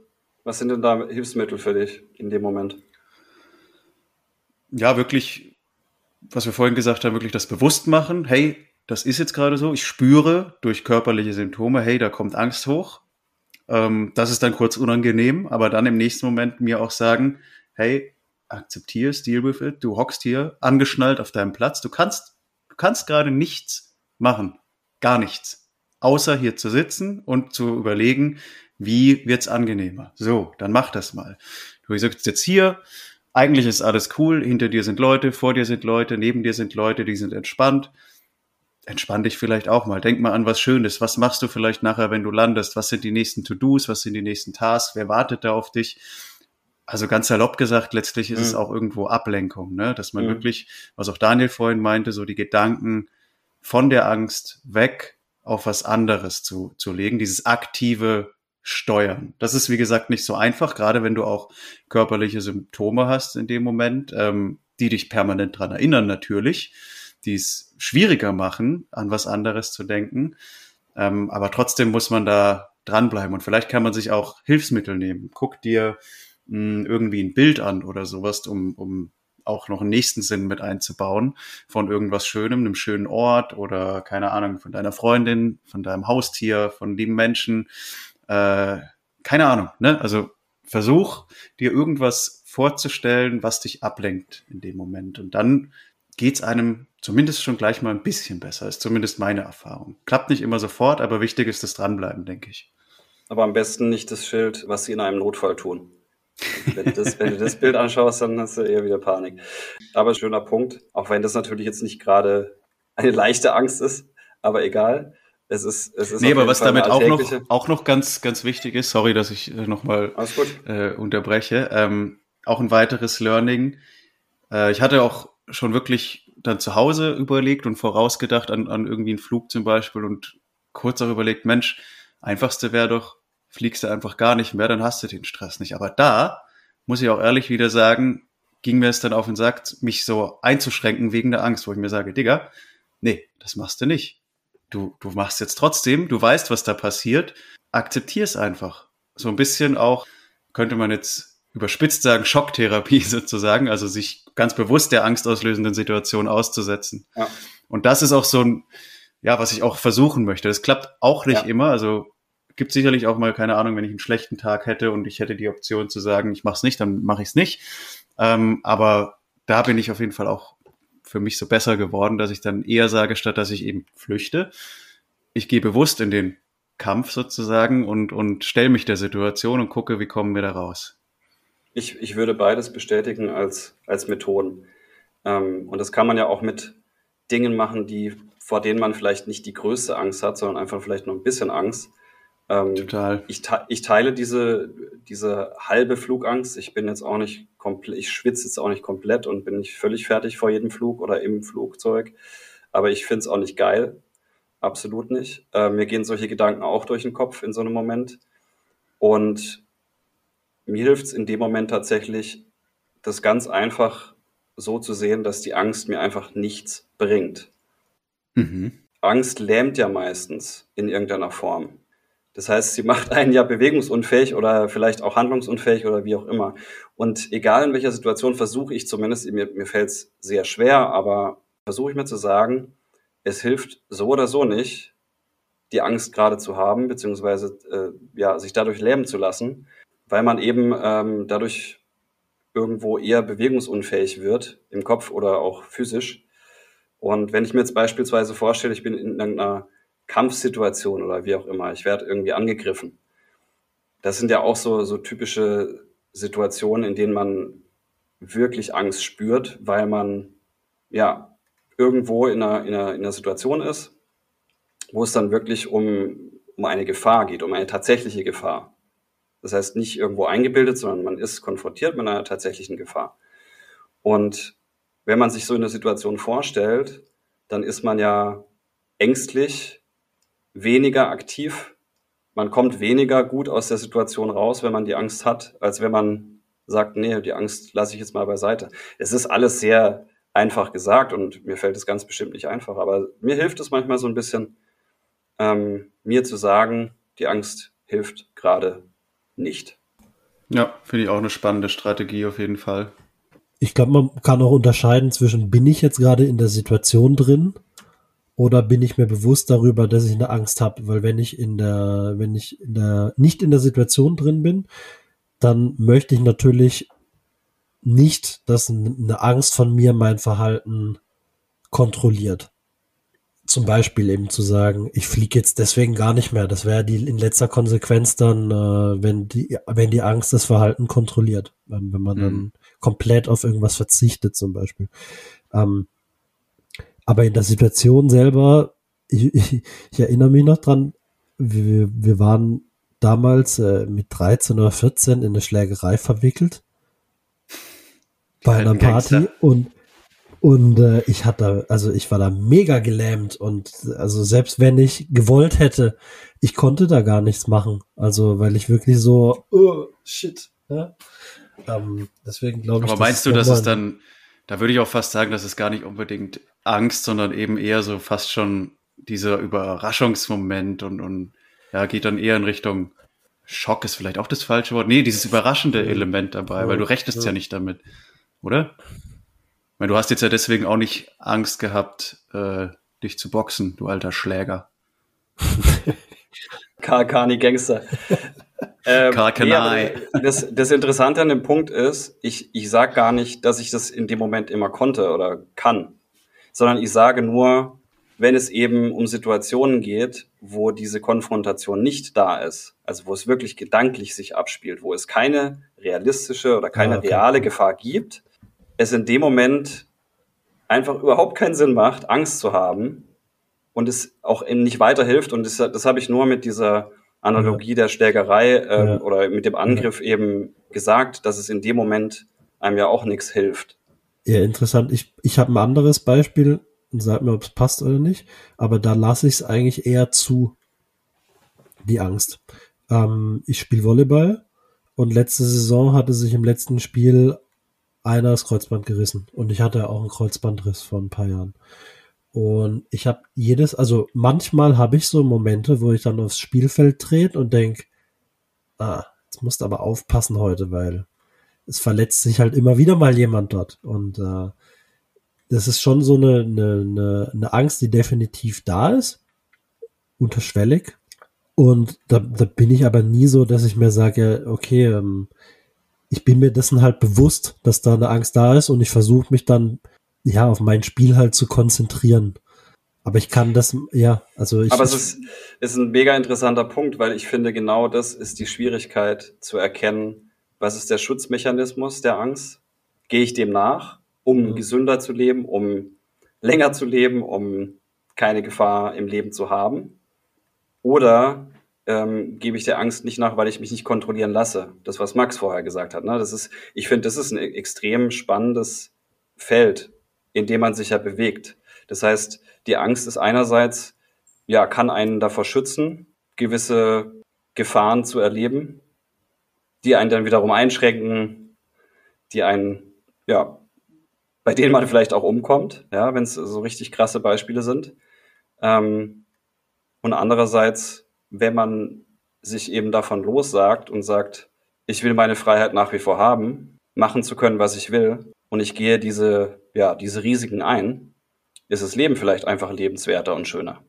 Was sind denn da Hilfsmittel für dich in dem Moment? Ja, wirklich was wir vorhin gesagt haben, wirklich das Bewusstmachen, hey, das ist jetzt gerade so, ich spüre durch körperliche Symptome, hey, da kommt Angst hoch. Ähm, das ist dann kurz unangenehm, aber dann im nächsten Moment mir auch sagen, hey, akzeptiere deal with it, du hockst hier angeschnallt auf deinem Platz, du kannst, du kannst gerade nichts machen, gar nichts, außer hier zu sitzen und zu überlegen, wie wird's angenehmer. So, dann mach das mal. Du sitzt jetzt hier, eigentlich ist alles cool, hinter dir sind Leute, vor dir sind Leute, neben dir sind Leute, die sind entspannt. Entspann dich vielleicht auch mal. Denk mal an was Schönes. Was machst du vielleicht nachher, wenn du landest? Was sind die nächsten To-Dos? Was sind die nächsten Tasks? Wer wartet da auf dich? Also ganz salopp gesagt, letztlich ist mhm. es auch irgendwo Ablenkung, ne? dass man mhm. wirklich, was auch Daniel vorhin meinte, so die Gedanken von der Angst weg auf was anderes zu, zu legen, dieses aktive Steuern. Das ist, wie gesagt, nicht so einfach, gerade wenn du auch körperliche Symptome hast in dem Moment, ähm, die dich permanent dran erinnern natürlich, die es schwieriger machen, an was anderes zu denken. Ähm, aber trotzdem muss man da dranbleiben und vielleicht kann man sich auch Hilfsmittel nehmen. Guck dir mh, hm, irgendwie ein Bild an oder sowas, um, um auch noch einen nächsten Sinn mit einzubauen von irgendwas Schönem, einem schönen Ort oder keine Ahnung, von deiner Freundin, von deinem Haustier, von lieben Menschen. Äh, keine Ahnung, ne? Also versuch dir irgendwas vorzustellen, was dich ablenkt in dem Moment. Und dann geht's einem zumindest schon gleich mal ein bisschen besser, ist zumindest meine Erfahrung. Klappt nicht immer sofort, aber wichtig ist das Dranbleiben, denke ich. Aber am besten nicht das Schild, was sie in einem Notfall tun. Wenn, das, wenn du das Bild anschaust, dann hast du eher wieder Panik. Aber schöner Punkt, auch wenn das natürlich jetzt nicht gerade eine leichte Angst ist, aber egal. Es ist, es ist nee, aber was damit auch noch, auch noch ganz, ganz wichtig ist, sorry, dass ich äh, nochmal äh, unterbreche, ähm, auch ein weiteres Learning. Äh, ich hatte auch schon wirklich dann zu Hause überlegt und vorausgedacht an, an irgendwie einen Flug zum Beispiel und kurz auch überlegt, Mensch, einfachste wäre doch, fliegst du einfach gar nicht mehr, dann hast du den Stress nicht. Aber da muss ich auch ehrlich wieder sagen, ging mir es dann auf den Sack, mich so einzuschränken wegen der Angst, wo ich mir sage, Digga, nee, das machst du nicht. Du, du machst jetzt trotzdem, du weißt, was da passiert, akzeptier es einfach. So ein bisschen auch, könnte man jetzt überspitzt sagen, Schocktherapie sozusagen, also sich ganz bewusst der angstauslösenden Situation auszusetzen. Ja. Und das ist auch so ein, ja, was ich auch versuchen möchte. Das klappt auch nicht ja. immer. Also gibt sicherlich auch mal, keine Ahnung, wenn ich einen schlechten Tag hätte und ich hätte die Option zu sagen, ich mache es nicht, dann mache ich es nicht. Ähm, aber da bin ich auf jeden Fall auch für mich so besser geworden, dass ich dann eher sage, statt dass ich eben flüchte, ich gehe bewusst in den Kampf sozusagen und, und stelle mich der Situation und gucke, wie kommen wir da raus. Ich, ich würde beides bestätigen als, als Methoden. Ähm, und das kann man ja auch mit Dingen machen, die, vor denen man vielleicht nicht die größte Angst hat, sondern einfach vielleicht nur ein bisschen Angst. Ähm, Total. Ich, ich teile diese, diese halbe Flugangst. Ich bin jetzt auch nicht komplett, ich schwitze jetzt auch nicht komplett und bin nicht völlig fertig vor jedem Flug oder im Flugzeug. Aber ich finde es auch nicht geil. Absolut nicht. Äh, mir gehen solche Gedanken auch durch den Kopf in so einem Moment. Und mir hilft es in dem Moment tatsächlich, das ganz einfach so zu sehen, dass die Angst mir einfach nichts bringt. Mhm. Angst lähmt ja meistens in irgendeiner Form. Das heißt, sie macht einen ja bewegungsunfähig oder vielleicht auch handlungsunfähig oder wie auch immer. Und egal in welcher Situation versuche ich zumindest, mir, mir fällt es sehr schwer, aber versuche ich mir zu sagen, es hilft so oder so nicht, die Angst gerade zu haben, beziehungsweise äh, ja, sich dadurch lähmen zu lassen, weil man eben ähm, dadurch irgendwo eher bewegungsunfähig wird, im Kopf oder auch physisch. Und wenn ich mir jetzt beispielsweise vorstelle, ich bin in irgendeiner Kampfsituation oder wie auch immer. Ich werde irgendwie angegriffen. Das sind ja auch so, so typische Situationen, in denen man wirklich Angst spürt, weil man ja irgendwo in einer, in einer, in einer Situation ist, wo es dann wirklich um, um eine Gefahr geht, um eine tatsächliche Gefahr. Das heißt, nicht irgendwo eingebildet, sondern man ist konfrontiert mit einer tatsächlichen Gefahr. Und wenn man sich so eine Situation vorstellt, dann ist man ja ängstlich, weniger aktiv. Man kommt weniger gut aus der Situation raus, wenn man die Angst hat, als wenn man sagt, nee, die Angst lasse ich jetzt mal beiseite. Es ist alles sehr einfach gesagt und mir fällt es ganz bestimmt nicht einfach, aber mir hilft es manchmal so ein bisschen, ähm, mir zu sagen, die Angst hilft gerade nicht. Ja, finde ich auch eine spannende Strategie auf jeden Fall. Ich glaube, man kann auch unterscheiden zwischen, bin ich jetzt gerade in der Situation drin oder bin ich mir bewusst darüber, dass ich eine Angst habe? Weil wenn ich in der, wenn ich in der, nicht in der Situation drin bin, dann möchte ich natürlich nicht, dass eine Angst von mir mein Verhalten kontrolliert. Zum Beispiel eben zu sagen, ich fliege jetzt deswegen gar nicht mehr. Das wäre die in letzter Konsequenz dann, äh, wenn die, wenn die Angst das Verhalten kontrolliert, wenn, wenn man mhm. dann komplett auf irgendwas verzichtet zum Beispiel. Ähm, aber in der Situation selber, ich, ich, ich erinnere mich noch dran, wir, wir waren damals äh, mit 13 oder 14 in eine Schlägerei verwickelt. Bei einer Party und Und äh, ich hatte, also ich war da mega gelähmt und also selbst wenn ich gewollt hätte, ich konnte da gar nichts machen. Also weil ich wirklich so, oh, shit. Ja? Ähm, deswegen glaube ich. Aber meinst du, dass es dann, da würde ich auch fast sagen, dass es gar nicht unbedingt Angst, sondern eben eher so fast schon dieser Überraschungsmoment und, und ja, geht dann eher in Richtung Schock ist vielleicht auch das falsche Wort. Nee, dieses überraschende Element dabei, weil du rechnest ja, ja nicht damit, oder? Weil du hast jetzt ja deswegen auch nicht Angst gehabt, äh, dich zu boxen, du alter Schläger. Kani Gangster. Ähm, nee, das, das Interessante an dem Punkt ist, ich, ich sage gar nicht, dass ich das in dem Moment immer konnte oder kann, sondern ich sage nur, wenn es eben um Situationen geht, wo diese Konfrontation nicht da ist, also wo es wirklich gedanklich sich abspielt, wo es keine realistische oder keine ah, okay. reale Gefahr gibt, es in dem Moment einfach überhaupt keinen Sinn macht, Angst zu haben und es auch eben nicht weiterhilft. Und das, das habe ich nur mit dieser Analogie ja. der Schlägerei äh, ja. oder mit dem Angriff ja. eben gesagt, dass es in dem Moment einem ja auch nichts hilft. Ja, interessant. Ich, ich habe ein anderes Beispiel und sag mir, ob es passt oder nicht. Aber da lasse ich es eigentlich eher zu, die Angst. Ähm, ich spiele Volleyball und letzte Saison hatte sich im letzten Spiel einer das Kreuzband gerissen. Und ich hatte auch einen Kreuzbandriss vor ein paar Jahren. Und ich habe jedes, also manchmal habe ich so Momente, wo ich dann aufs Spielfeld trete und denk, ah, jetzt musst du aber aufpassen heute, weil es verletzt sich halt immer wieder mal jemand dort. Und äh, das ist schon so eine, eine, eine Angst, die definitiv da ist, unterschwellig. Und da, da bin ich aber nie so, dass ich mir sage, okay, ähm, ich bin mir dessen halt bewusst, dass da eine Angst da ist und ich versuche mich dann ja auf mein Spiel halt zu konzentrieren. Aber ich kann das, ja, also ich. Aber es ist, ist ein mega interessanter Punkt, weil ich finde, genau das ist die Schwierigkeit zu erkennen, was ist der Schutzmechanismus der Angst? Gehe ich dem nach, um mhm. gesünder zu leben, um länger zu leben, um keine Gefahr im Leben zu haben? Oder ähm, gebe ich der Angst nicht nach, weil ich mich nicht kontrollieren lasse. Das, was Max vorher gesagt hat. Ne? Das ist, ich finde, das ist ein extrem spannendes Feld, in dem man sich ja bewegt. Das heißt, die Angst ist einerseits, ja, kann einen davor schützen, gewisse Gefahren zu erleben, die einen dann wiederum einschränken, die einen, ja, bei denen man vielleicht auch umkommt, ja, wenn es so richtig krasse Beispiele sind. Ähm, und andererseits wenn man sich eben davon lossagt und sagt, ich will meine Freiheit nach wie vor haben, machen zu können, was ich will, und ich gehe diese, ja, diese Risiken ein, ist das Leben vielleicht einfach lebenswerter und schöner.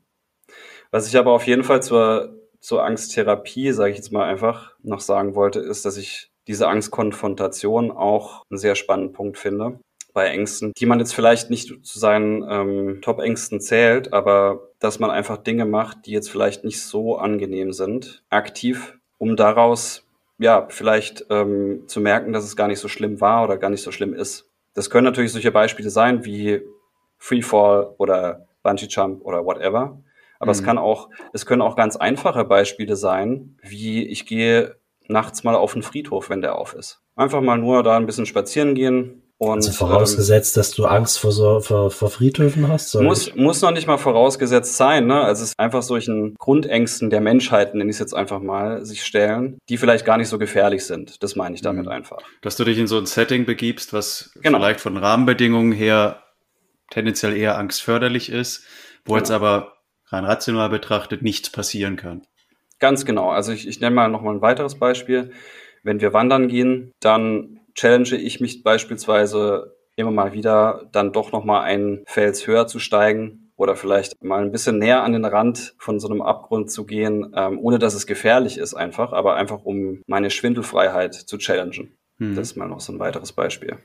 Was ich aber auf jeden Fall zur, zur Angsttherapie, sage ich jetzt mal einfach, noch sagen wollte, ist, dass ich diese Angstkonfrontation auch einen sehr spannenden Punkt finde bei Ängsten, die man jetzt vielleicht nicht zu seinen ähm, Top-Ängsten zählt, aber dass man einfach Dinge macht, die jetzt vielleicht nicht so angenehm sind, aktiv, um daraus ja vielleicht ähm, zu merken, dass es gar nicht so schlimm war oder gar nicht so schlimm ist. Das können natürlich solche Beispiele sein wie Freefall oder Bungee Jump oder whatever. Aber mhm. es kann auch, es können auch ganz einfache Beispiele sein, wie ich gehe nachts mal auf den Friedhof, wenn der auf ist. Einfach mal nur da ein bisschen spazieren gehen, und, also vorausgesetzt, ähm, dass du Angst vor, so, vor, vor Friedhöfen hast? Muss, muss noch nicht mal vorausgesetzt sein. Ne? Also es ist einfach solchen Grundängsten der Menschheit, nenne ich es jetzt einfach mal, sich stellen, die vielleicht gar nicht so gefährlich sind. Das meine ich damit mhm. einfach. Dass du dich in so ein Setting begibst, was genau. vielleicht von Rahmenbedingungen her tendenziell eher angstförderlich ist, wo genau. jetzt aber rein rational betrachtet nichts passieren kann. Ganz genau. Also ich, ich nenne mal noch mal ein weiteres Beispiel. Wenn wir wandern gehen, dann challenge ich mich beispielsweise immer mal wieder, dann doch noch mal einen Fels höher zu steigen oder vielleicht mal ein bisschen näher an den Rand von so einem Abgrund zu gehen, ähm, ohne dass es gefährlich ist einfach, aber einfach um meine Schwindelfreiheit zu challengen. Mhm. Das ist mal noch so ein weiteres Beispiel.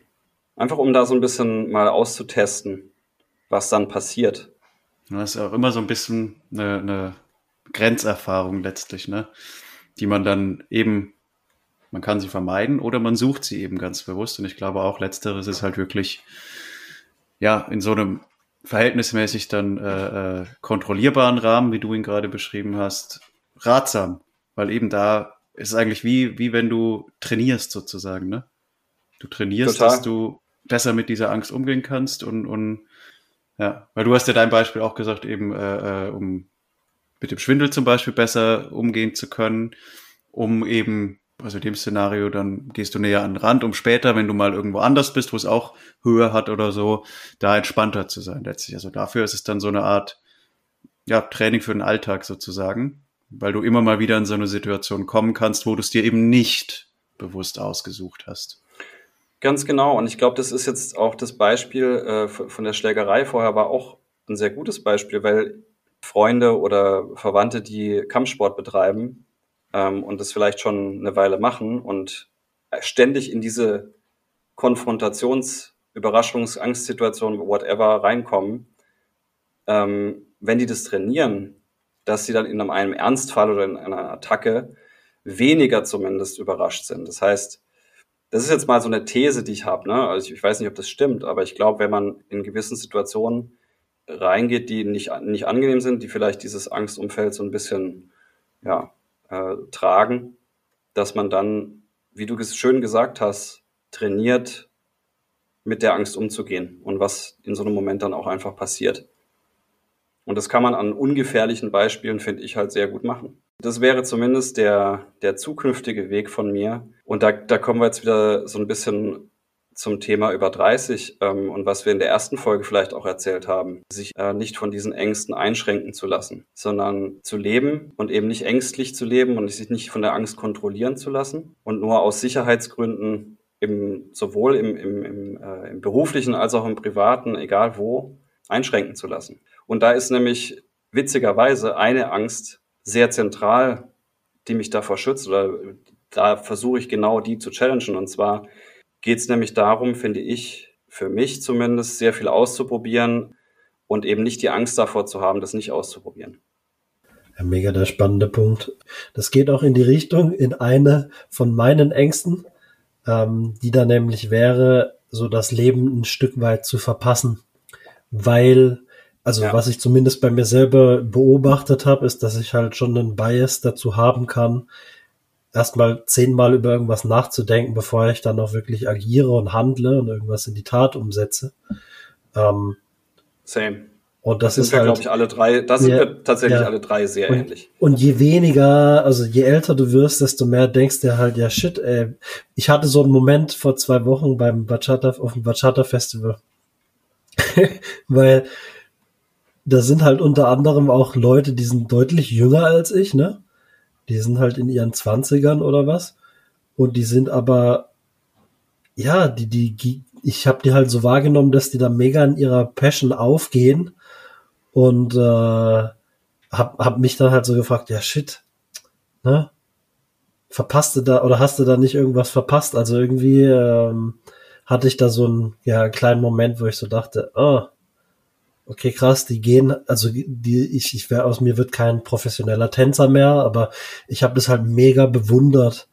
Einfach um da so ein bisschen mal auszutesten, was dann passiert. Das ist auch immer so ein bisschen eine, eine Grenzerfahrung letztlich, ne? Die man dann eben man kann sie vermeiden oder man sucht sie eben ganz bewusst. Und ich glaube auch letzteres ist halt wirklich, ja, in so einem verhältnismäßig dann äh, äh, kontrollierbaren Rahmen, wie du ihn gerade beschrieben hast, ratsam. Weil eben da ist es eigentlich wie, wie wenn du trainierst sozusagen, ne? Du trainierst, Total. dass du besser mit dieser Angst umgehen kannst und, und ja, weil du hast ja dein Beispiel auch gesagt, eben äh, äh, um mit dem Schwindel zum Beispiel besser umgehen zu können, um eben, also dem Szenario, dann gehst du näher an den Rand, um später, wenn du mal irgendwo anders bist, wo es auch Höhe hat oder so, da entspannter zu sein letztlich. Also dafür ist es dann so eine Art, ja, Training für den Alltag sozusagen, weil du immer mal wieder in so eine Situation kommen kannst, wo du es dir eben nicht bewusst ausgesucht hast. Ganz genau. Und ich glaube, das ist jetzt auch das Beispiel äh, von der Schlägerei vorher war auch ein sehr gutes Beispiel, weil Freunde oder Verwandte, die Kampfsport betreiben ähm, und das vielleicht schon eine Weile machen und ständig in diese Konfrontations-, Überraschungs-, Angstsituation, whatever reinkommen, ähm, wenn die das trainieren, dass sie dann in einem Ernstfall oder in einer Attacke weniger zumindest überrascht sind. Das heißt, das ist jetzt mal so eine These, die ich habe. Ne? Also ich, ich weiß nicht, ob das stimmt, aber ich glaube, wenn man in gewissen Situationen reingeht, die nicht, nicht angenehm sind, die vielleicht dieses Angstumfeld so ein bisschen ja, äh, tragen, dass man dann, wie du schön gesagt hast, trainiert, mit der Angst umzugehen und was in so einem Moment dann auch einfach passiert. Und das kann man an ungefährlichen Beispielen, finde ich, halt sehr gut machen. Das wäre zumindest der, der zukünftige Weg von mir. Und da, da kommen wir jetzt wieder so ein bisschen zum Thema über 30 ähm, und was wir in der ersten Folge vielleicht auch erzählt haben, sich äh, nicht von diesen Ängsten einschränken zu lassen, sondern zu leben und eben nicht ängstlich zu leben und sich nicht von der Angst kontrollieren zu lassen und nur aus Sicherheitsgründen im, sowohl im, im, im, äh, im beruflichen als auch im privaten, egal wo, einschränken zu lassen. Und da ist nämlich witzigerweise eine Angst sehr zentral, die mich davor schützt oder da versuche ich genau die zu challengen. Und zwar geht es nämlich darum, finde ich, für mich zumindest, sehr viel auszuprobieren und eben nicht die Angst davor zu haben, das nicht auszuprobieren. Ja, mega der spannende Punkt. Das geht auch in die Richtung, in eine von meinen Ängsten, ähm, die da nämlich wäre, so das Leben ein Stück weit zu verpassen, weil also ja. was ich zumindest bei mir selber beobachtet habe, ist, dass ich halt schon einen Bias dazu haben kann, erstmal zehnmal über irgendwas nachzudenken, bevor ich dann auch wirklich agiere und handle und irgendwas in die Tat umsetze. Ähm, Same. Und das, das ist wir, halt, glaube ich, alle drei, da sind ja, wir tatsächlich ja. alle drei sehr und, ähnlich. Und je weniger, also je älter du wirst, desto mehr denkst du halt, ja shit, ey. Ich hatte so einen Moment vor zwei Wochen beim Bachata, auf dem Bachata Festival. Weil da sind halt unter anderem auch Leute, die sind deutlich jünger als ich, ne? Die sind halt in ihren Zwanzigern oder was. Und die sind aber, ja, die, die, ich habe die halt so wahrgenommen, dass die da mega in ihrer Passion aufgehen und äh, hab, hab mich dann halt so gefragt, ja shit, ne? Verpasst du da oder hast du da nicht irgendwas verpasst? Also irgendwie ähm, hatte ich da so einen ja, kleinen Moment, wo ich so dachte, oh, okay, krass, die gehen, also die, ich, ich wäre aus mir wird kein professioneller Tänzer mehr, aber ich habe das halt mega bewundert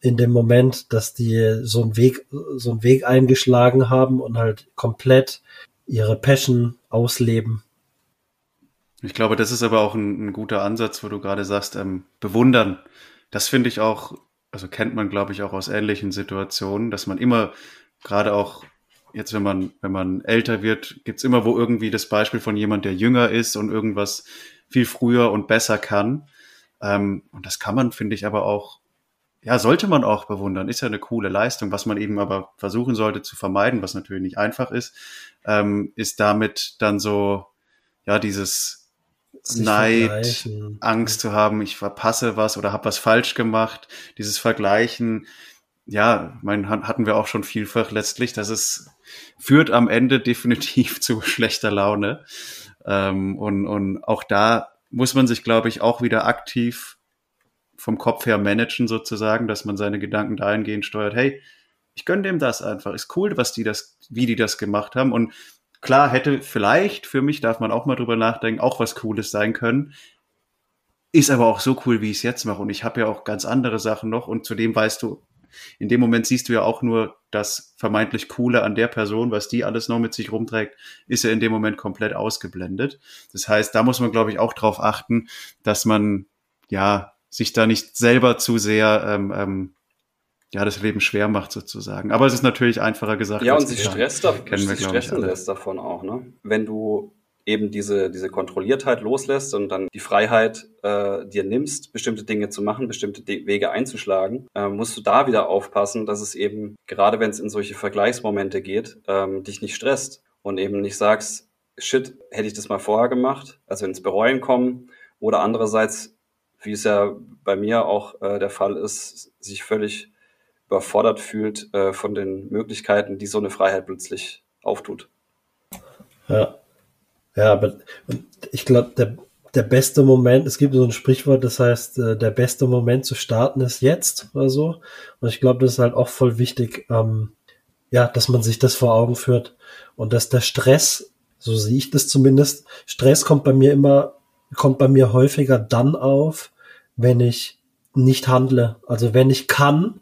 in dem Moment, dass die so einen Weg, so einen Weg eingeschlagen haben und halt komplett ihre Passion ausleben. Ich glaube, das ist aber auch ein, ein guter Ansatz, wo du gerade sagst, ähm, bewundern. Das finde ich auch, also kennt man, glaube ich, auch aus ähnlichen Situationen, dass man immer gerade auch jetzt, wenn man, wenn man älter wird, gibt's immer wo irgendwie das Beispiel von jemand, der jünger ist und irgendwas viel früher und besser kann. Ähm, und das kann man, finde ich, aber auch, ja, sollte man auch bewundern. Ist ja eine coole Leistung. Was man eben aber versuchen sollte zu vermeiden, was natürlich nicht einfach ist, ähm, ist damit dann so, ja, dieses Neid, Angst zu haben, ich verpasse was oder habe was falsch gemacht, dieses Vergleichen, ja, mein, hatten wir auch schon vielfach letztlich, dass es führt am Ende definitiv zu schlechter Laune. Ähm, und, und auch da muss man sich, glaube ich, auch wieder aktiv vom Kopf her managen sozusagen, dass man seine Gedanken dahingehend steuert, hey, ich gönne dem das einfach. Ist cool, was die das, wie die das gemacht haben. Und klar hätte vielleicht, für mich darf man auch mal drüber nachdenken, auch was Cooles sein können. Ist aber auch so cool, wie ich es jetzt mache. Und ich habe ja auch ganz andere Sachen noch. Und zudem weißt du in dem Moment siehst du ja auch nur das vermeintlich Coole an der Person, was die alles noch mit sich rumträgt, ist ja in dem Moment komplett ausgeblendet. Das heißt, da muss man, glaube ich, auch drauf achten, dass man ja sich da nicht selber zu sehr ähm, ähm, ja, das Leben schwer macht sozusagen. Aber es ist natürlich einfacher gesagt. Ja, und sich stresst da, kennen wir, stressen lässt davon auch, ne? Wenn du eben diese, diese Kontrolliertheit loslässt und dann die Freiheit äh, dir nimmst, bestimmte Dinge zu machen, bestimmte De Wege einzuschlagen, äh, musst du da wieder aufpassen, dass es eben, gerade wenn es in solche Vergleichsmomente geht, ähm, dich nicht stresst und eben nicht sagst, shit, hätte ich das mal vorher gemacht, also ins Bereuen kommen oder andererseits, wie es ja bei mir auch äh, der Fall ist, sich völlig überfordert fühlt äh, von den Möglichkeiten, die so eine Freiheit plötzlich auftut. Ja, ja, aber ich glaube, der, der beste Moment, es gibt so ein Sprichwort, das heißt, äh, der beste Moment zu starten ist jetzt oder so. Und ich glaube, das ist halt auch voll wichtig, ähm, ja, dass man sich das vor Augen führt und dass der Stress, so sehe ich das zumindest, Stress kommt bei mir immer, kommt bei mir häufiger dann auf, wenn ich nicht handle. Also wenn ich kann,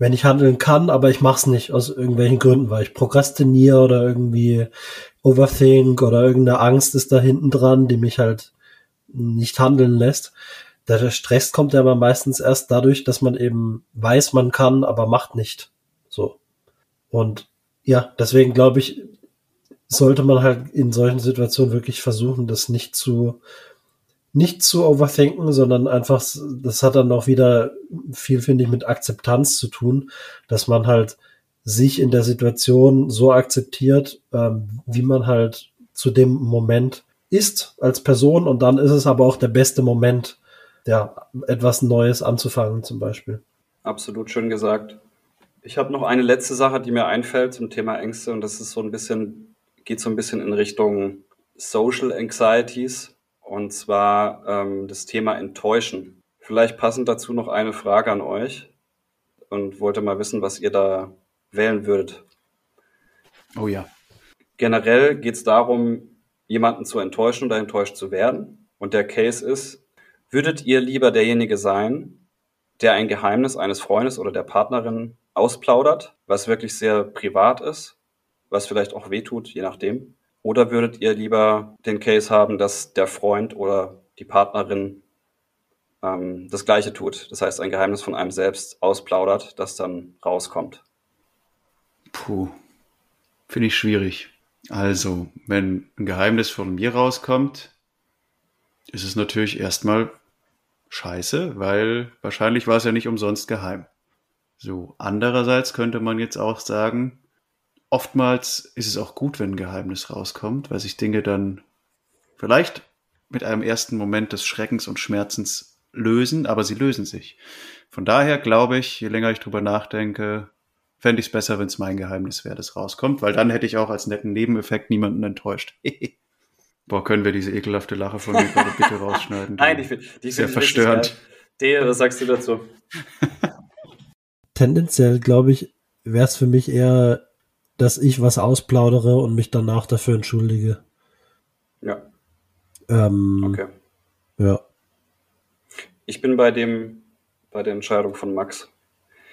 wenn ich handeln kann, aber ich mach's nicht aus irgendwelchen Gründen, weil ich prokrastiniere oder irgendwie overthink oder irgendeine Angst ist da hinten dran, die mich halt nicht handeln lässt. Der Stress kommt ja aber meistens erst dadurch, dass man eben weiß, man kann, aber macht nicht. So. Und ja, deswegen glaube ich, sollte man halt in solchen Situationen wirklich versuchen, das nicht zu nicht zu overthinken, sondern einfach, das hat dann auch wieder viel, finde ich, mit Akzeptanz zu tun, dass man halt sich in der Situation so akzeptiert, ähm, wie man halt zu dem Moment ist als Person und dann ist es aber auch der beste Moment, ja, etwas Neues anzufangen zum Beispiel. Absolut schön gesagt. Ich habe noch eine letzte Sache, die mir einfällt zum Thema Ängste und das ist so ein bisschen, geht so ein bisschen in Richtung Social Anxieties und zwar ähm, das Thema Enttäuschen. Vielleicht passend dazu noch eine Frage an euch und wollte mal wissen, was ihr da wählen würdet. Oh ja. Generell geht es darum, jemanden zu enttäuschen oder enttäuscht zu werden. Und der Case ist, würdet ihr lieber derjenige sein, der ein Geheimnis eines Freundes oder der Partnerin ausplaudert, was wirklich sehr privat ist, was vielleicht auch wehtut, je nachdem? Oder würdet ihr lieber den Case haben, dass der Freund oder die Partnerin ähm, das Gleiche tut? Das heißt, ein Geheimnis von einem selbst ausplaudert, das dann rauskommt. Puh, finde ich schwierig. Also, wenn ein Geheimnis von mir rauskommt, ist es natürlich erstmal scheiße, weil wahrscheinlich war es ja nicht umsonst geheim. So, andererseits könnte man jetzt auch sagen, oftmals ist es auch gut, wenn ein Geheimnis rauskommt, weil sich Dinge dann vielleicht mit einem ersten Moment des Schreckens und Schmerzens lösen, aber sie lösen sich. Von daher glaube ich, je länger ich drüber nachdenke, fände ich es besser, wenn es mein Geheimnis wäre, das rauskommt, weil dann hätte ich auch als netten Nebeneffekt niemanden enttäuscht. Boah, können wir diese ekelhafte Lache von mir gerade bitte rausschneiden? Nein, ich finde die sehr verstörend. Der, was sagst du dazu? Tendenziell, glaube ich, wäre es für mich eher dass ich was ausplaudere und mich danach dafür entschuldige. Ja. Ähm, okay. Ja. Ich bin bei dem, bei der Entscheidung von Max.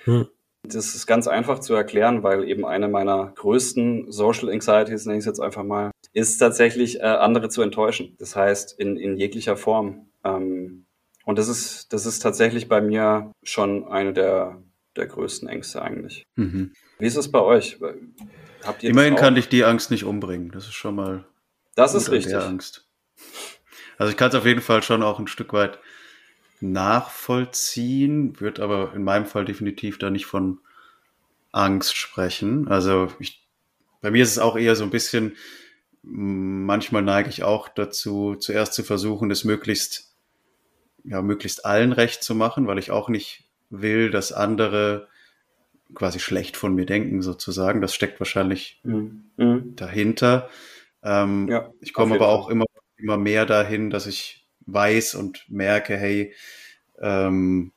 Hm. Das ist ganz einfach zu erklären, weil eben eine meiner größten Social Anxieties, nenne ich es jetzt einfach mal, ist tatsächlich, äh, andere zu enttäuschen. Das heißt, in, in jeglicher Form. Ähm, und das ist, das ist tatsächlich bei mir schon eine der, der größten Ängste eigentlich. Mhm. Wie ist es bei euch? Habt ihr Immerhin kann dich die Angst nicht umbringen. Das ist schon mal. Das ist richtig. Angst. Also ich kann es auf jeden Fall schon auch ein Stück weit nachvollziehen, wird aber in meinem Fall definitiv da nicht von Angst sprechen. Also ich, bei mir ist es auch eher so ein bisschen, manchmal neige ich auch dazu, zuerst zu versuchen, das möglichst, ja, möglichst allen recht zu machen, weil ich auch nicht will, dass andere quasi schlecht von mir denken, sozusagen. Das steckt wahrscheinlich mhm. mhm. dahinter. Ähm, ja, ich komme aber auch immer, immer mehr dahin, dass ich weiß und merke, hey, ähm,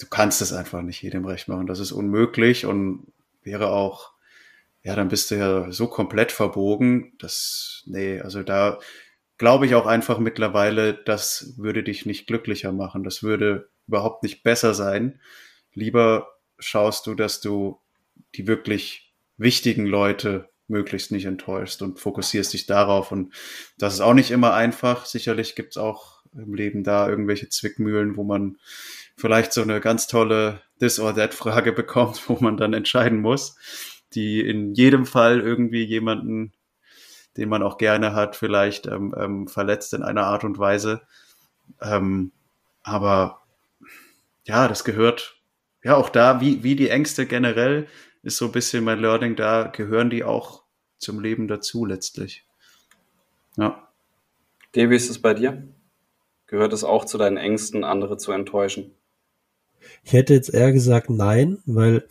du kannst es einfach nicht jedem recht machen. Das ist unmöglich und wäre auch, ja, dann bist du ja so komplett verbogen, dass, nee, also da glaube ich auch einfach mittlerweile, das würde dich nicht glücklicher machen. Das würde überhaupt nicht besser sein. Lieber schaust du, dass du die wirklich wichtigen Leute möglichst nicht enttäuschst und fokussierst dich darauf. Und das ist auch nicht immer einfach. Sicherlich gibt es auch im Leben da irgendwelche Zwickmühlen, wo man vielleicht so eine ganz tolle This or That Frage bekommt, wo man dann entscheiden muss, die in jedem Fall irgendwie jemanden, den man auch gerne hat, vielleicht ähm, ähm, verletzt in einer Art und Weise. Ähm, aber ja, das gehört ja auch da, wie, wie die Ängste generell, ist so ein bisschen mein Learning, da gehören die auch zum Leben dazu letztlich. Ja. Devi, ist es bei dir? Gehört es auch zu deinen Ängsten, andere zu enttäuschen? Ich hätte jetzt eher gesagt nein, weil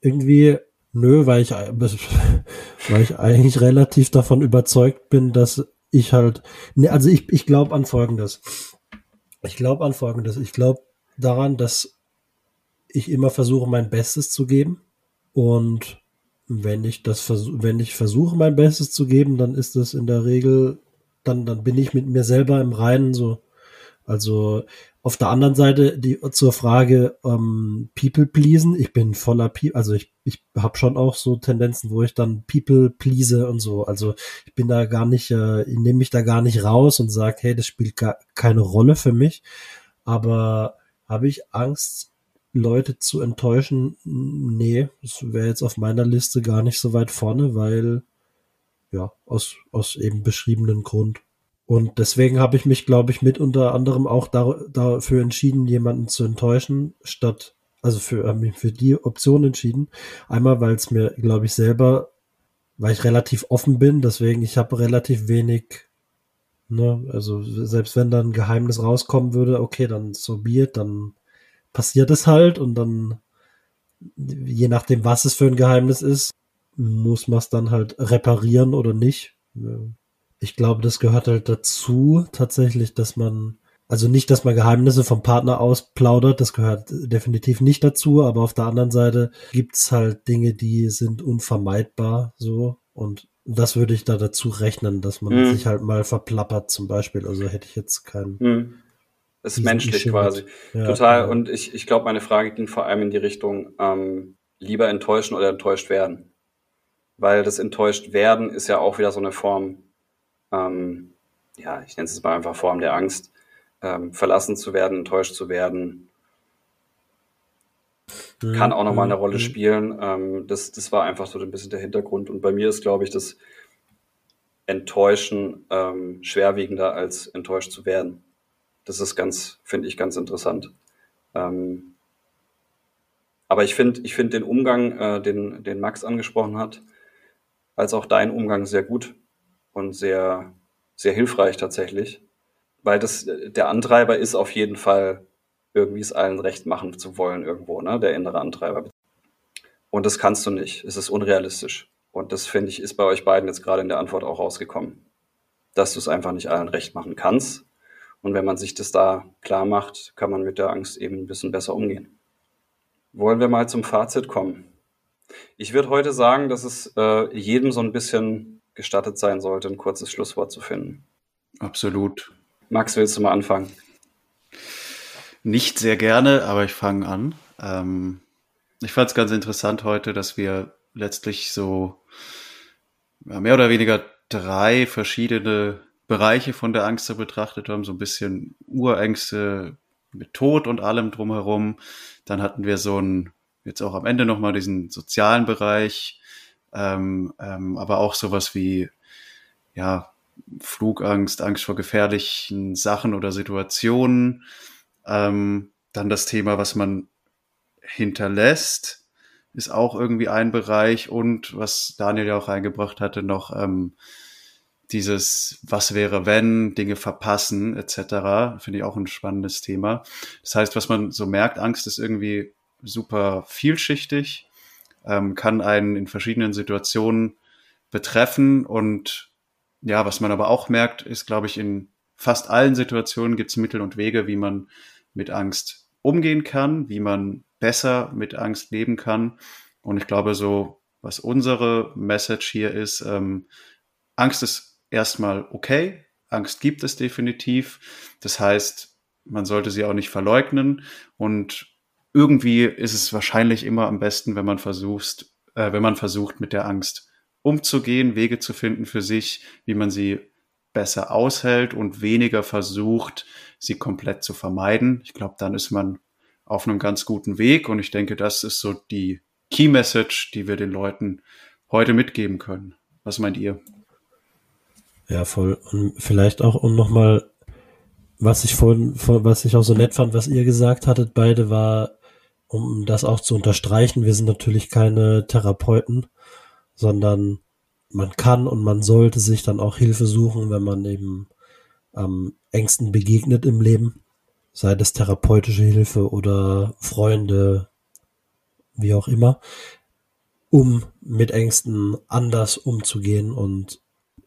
irgendwie, nö, weil ich, weil ich eigentlich relativ davon überzeugt bin, dass ich halt, ne, also ich, ich glaube an Folgendes. Ich glaube an Folgendes. Ich glaube daran, dass ich immer versuche, mein Bestes zu geben. Und wenn ich das wenn ich versuche, mein Bestes zu geben, dann ist das in der Regel, dann, dann bin ich mit mir selber im Reinen so. Also auf der anderen Seite die zur Frage ähm, People pleasen. Ich bin voller People, also ich ich habe schon auch so Tendenzen, wo ich dann People please und so. Also ich bin da gar nicht, äh, ich nehme mich da gar nicht raus und sage, hey, das spielt gar keine Rolle für mich. Aber habe ich Angst, Leute zu enttäuschen? Nee, das wäre jetzt auf meiner Liste gar nicht so weit vorne, weil ja aus aus eben beschriebenen Grund. Und deswegen habe ich mich, glaube ich, mit unter anderem auch da, dafür entschieden, jemanden zu enttäuschen, statt, also für, äh, für die Option entschieden. Einmal, weil es mir, glaube ich, selber, weil ich relativ offen bin, deswegen ich habe relativ wenig, ne, also selbst wenn dann ein Geheimnis rauskommen würde, okay, dann so be dann passiert es halt und dann, je nachdem, was es für ein Geheimnis ist, muss man es dann halt reparieren oder nicht. Ich glaube, das gehört halt dazu, tatsächlich, dass man, also nicht, dass man Geheimnisse vom Partner ausplaudert, das gehört definitiv nicht dazu, aber auf der anderen Seite gibt's halt Dinge, die sind unvermeidbar, so, und das würde ich da dazu rechnen, dass man mhm. sich halt mal verplappert, zum Beispiel, also hätte ich jetzt keinen. Mhm. Ist menschlich quasi. Ja, Total. Ja. Und ich, ich glaube, meine Frage ging vor allem in die Richtung, ähm, lieber enttäuschen oder enttäuscht werden. Weil das enttäuscht werden ist ja auch wieder so eine Form ähm, ja, ich nenne es mal einfach Form der Angst, ähm, verlassen zu werden, enttäuscht zu werden, mhm. kann auch nochmal eine Rolle mhm. spielen. Ähm, das, das war einfach so ein bisschen der Hintergrund. Und bei mir ist, glaube ich, das Enttäuschen ähm, schwerwiegender als enttäuscht zu werden. Das ist ganz, finde ich, ganz interessant. Ähm, aber ich finde, ich finde den Umgang, äh, den, den Max angesprochen hat, als auch dein Umgang sehr gut und sehr, sehr hilfreich tatsächlich. Weil das, der Antreiber ist auf jeden Fall, irgendwie es allen recht machen zu wollen irgendwo, ne? Der innere Antreiber. Und das kannst du nicht. Es ist unrealistisch. Und das finde ich, ist bei euch beiden jetzt gerade in der Antwort auch rausgekommen. Dass du es einfach nicht allen recht machen kannst. Und wenn man sich das da klar macht, kann man mit der Angst eben ein bisschen besser umgehen. Wollen wir mal zum Fazit kommen? Ich würde heute sagen, dass es äh, jedem so ein bisschen gestattet sein sollte, ein kurzes Schlusswort zu finden. Absolut. Max, willst du mal anfangen? Nicht sehr gerne, aber ich fange an. Ähm, ich fand es ganz interessant heute, dass wir letztlich so mehr oder weniger drei verschiedene Bereiche von der Angst betrachtet haben. So ein bisschen Urängste mit Tod und allem drumherum. Dann hatten wir so ein, jetzt auch am Ende nochmal diesen sozialen Bereich, ähm, ähm, aber auch sowas wie ja Flugangst, Angst vor gefährlichen Sachen oder Situationen. Ähm, dann das Thema, was man hinterlässt, ist auch irgendwie ein Bereich und was Daniel ja auch reingebracht hatte, noch ähm, dieses Was wäre wenn, Dinge verpassen etc. Finde ich auch ein spannendes Thema. Das heißt, was man so merkt, Angst ist irgendwie super vielschichtig ähm, kann einen in verschiedenen Situationen betreffen. Und ja, was man aber auch merkt, ist, glaube ich, in fast allen Situationen gibt es Mittel und Wege, wie man mit Angst umgehen kann, wie man besser mit Angst leben kann. Und ich glaube, so, was unsere Message hier ist, ähm, Angst ist erstmal okay. Angst gibt es definitiv. Das heißt, man sollte sie auch nicht verleugnen. Und irgendwie ist es wahrscheinlich immer am besten, wenn man versucht, äh, wenn man versucht, mit der Angst umzugehen, Wege zu finden für sich, wie man sie besser aushält und weniger versucht, sie komplett zu vermeiden. Ich glaube, dann ist man auf einem ganz guten Weg. Und ich denke, das ist so die Key Message, die wir den Leuten heute mitgeben können. Was meint ihr? Ja, voll. Und vielleicht auch, um nochmal, was ich vorhin, was ich auch so nett fand, was ihr gesagt hattet, beide war, um das auch zu unterstreichen, wir sind natürlich keine Therapeuten, sondern man kann und man sollte sich dann auch Hilfe suchen, wenn man eben am Ängsten begegnet im Leben, sei das therapeutische Hilfe oder Freunde, wie auch immer, um mit Ängsten anders umzugehen und,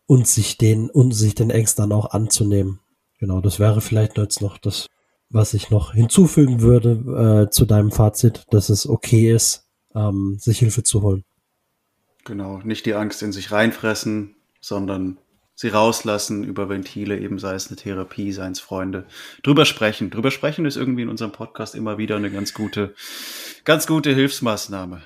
und sich den, und sich den Ängsten auch anzunehmen. Genau, das wäre vielleicht jetzt noch das, was ich noch hinzufügen würde äh, zu deinem Fazit, dass es okay ist, ähm, sich Hilfe zu holen. Genau, nicht die Angst in sich reinfressen, sondern sie rauslassen über Ventile, eben sei es eine Therapie, seien es Freunde. Drüber sprechen. Drüber sprechen ist irgendwie in unserem Podcast immer wieder eine ganz gute, ganz gute Hilfsmaßnahme.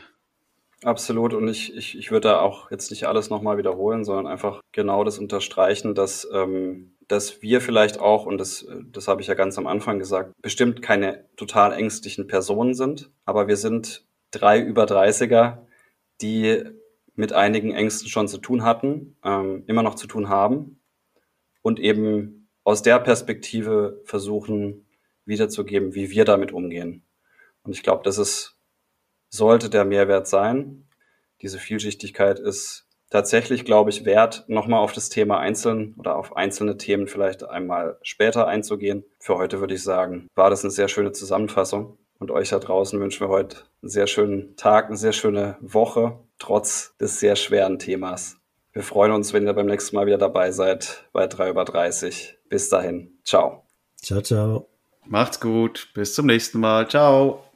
Absolut. Und ich, ich, ich würde da auch jetzt nicht alles nochmal wiederholen, sondern einfach genau das unterstreichen, dass, ähm, dass wir vielleicht auch, und das, das habe ich ja ganz am Anfang gesagt, bestimmt keine total ängstlichen Personen sind, aber wir sind drei über 30er, die mit einigen Ängsten schon zu tun hatten, ähm, immer noch zu tun haben und eben aus der Perspektive versuchen wiederzugeben, wie wir damit umgehen. Und ich glaube, das ist, sollte der Mehrwert sein. Diese Vielschichtigkeit ist tatsächlich, glaube ich, wert, nochmal auf das Thema einzeln oder auf einzelne Themen vielleicht einmal später einzugehen. Für heute würde ich sagen, war das eine sehr schöne Zusammenfassung. Und euch da draußen wünschen wir heute einen sehr schönen Tag, eine sehr schöne Woche, trotz des sehr schweren Themas. Wir freuen uns, wenn ihr beim nächsten Mal wieder dabei seid bei 3 über 30. Bis dahin. Ciao. Ciao, ciao. Macht's gut. Bis zum nächsten Mal. Ciao.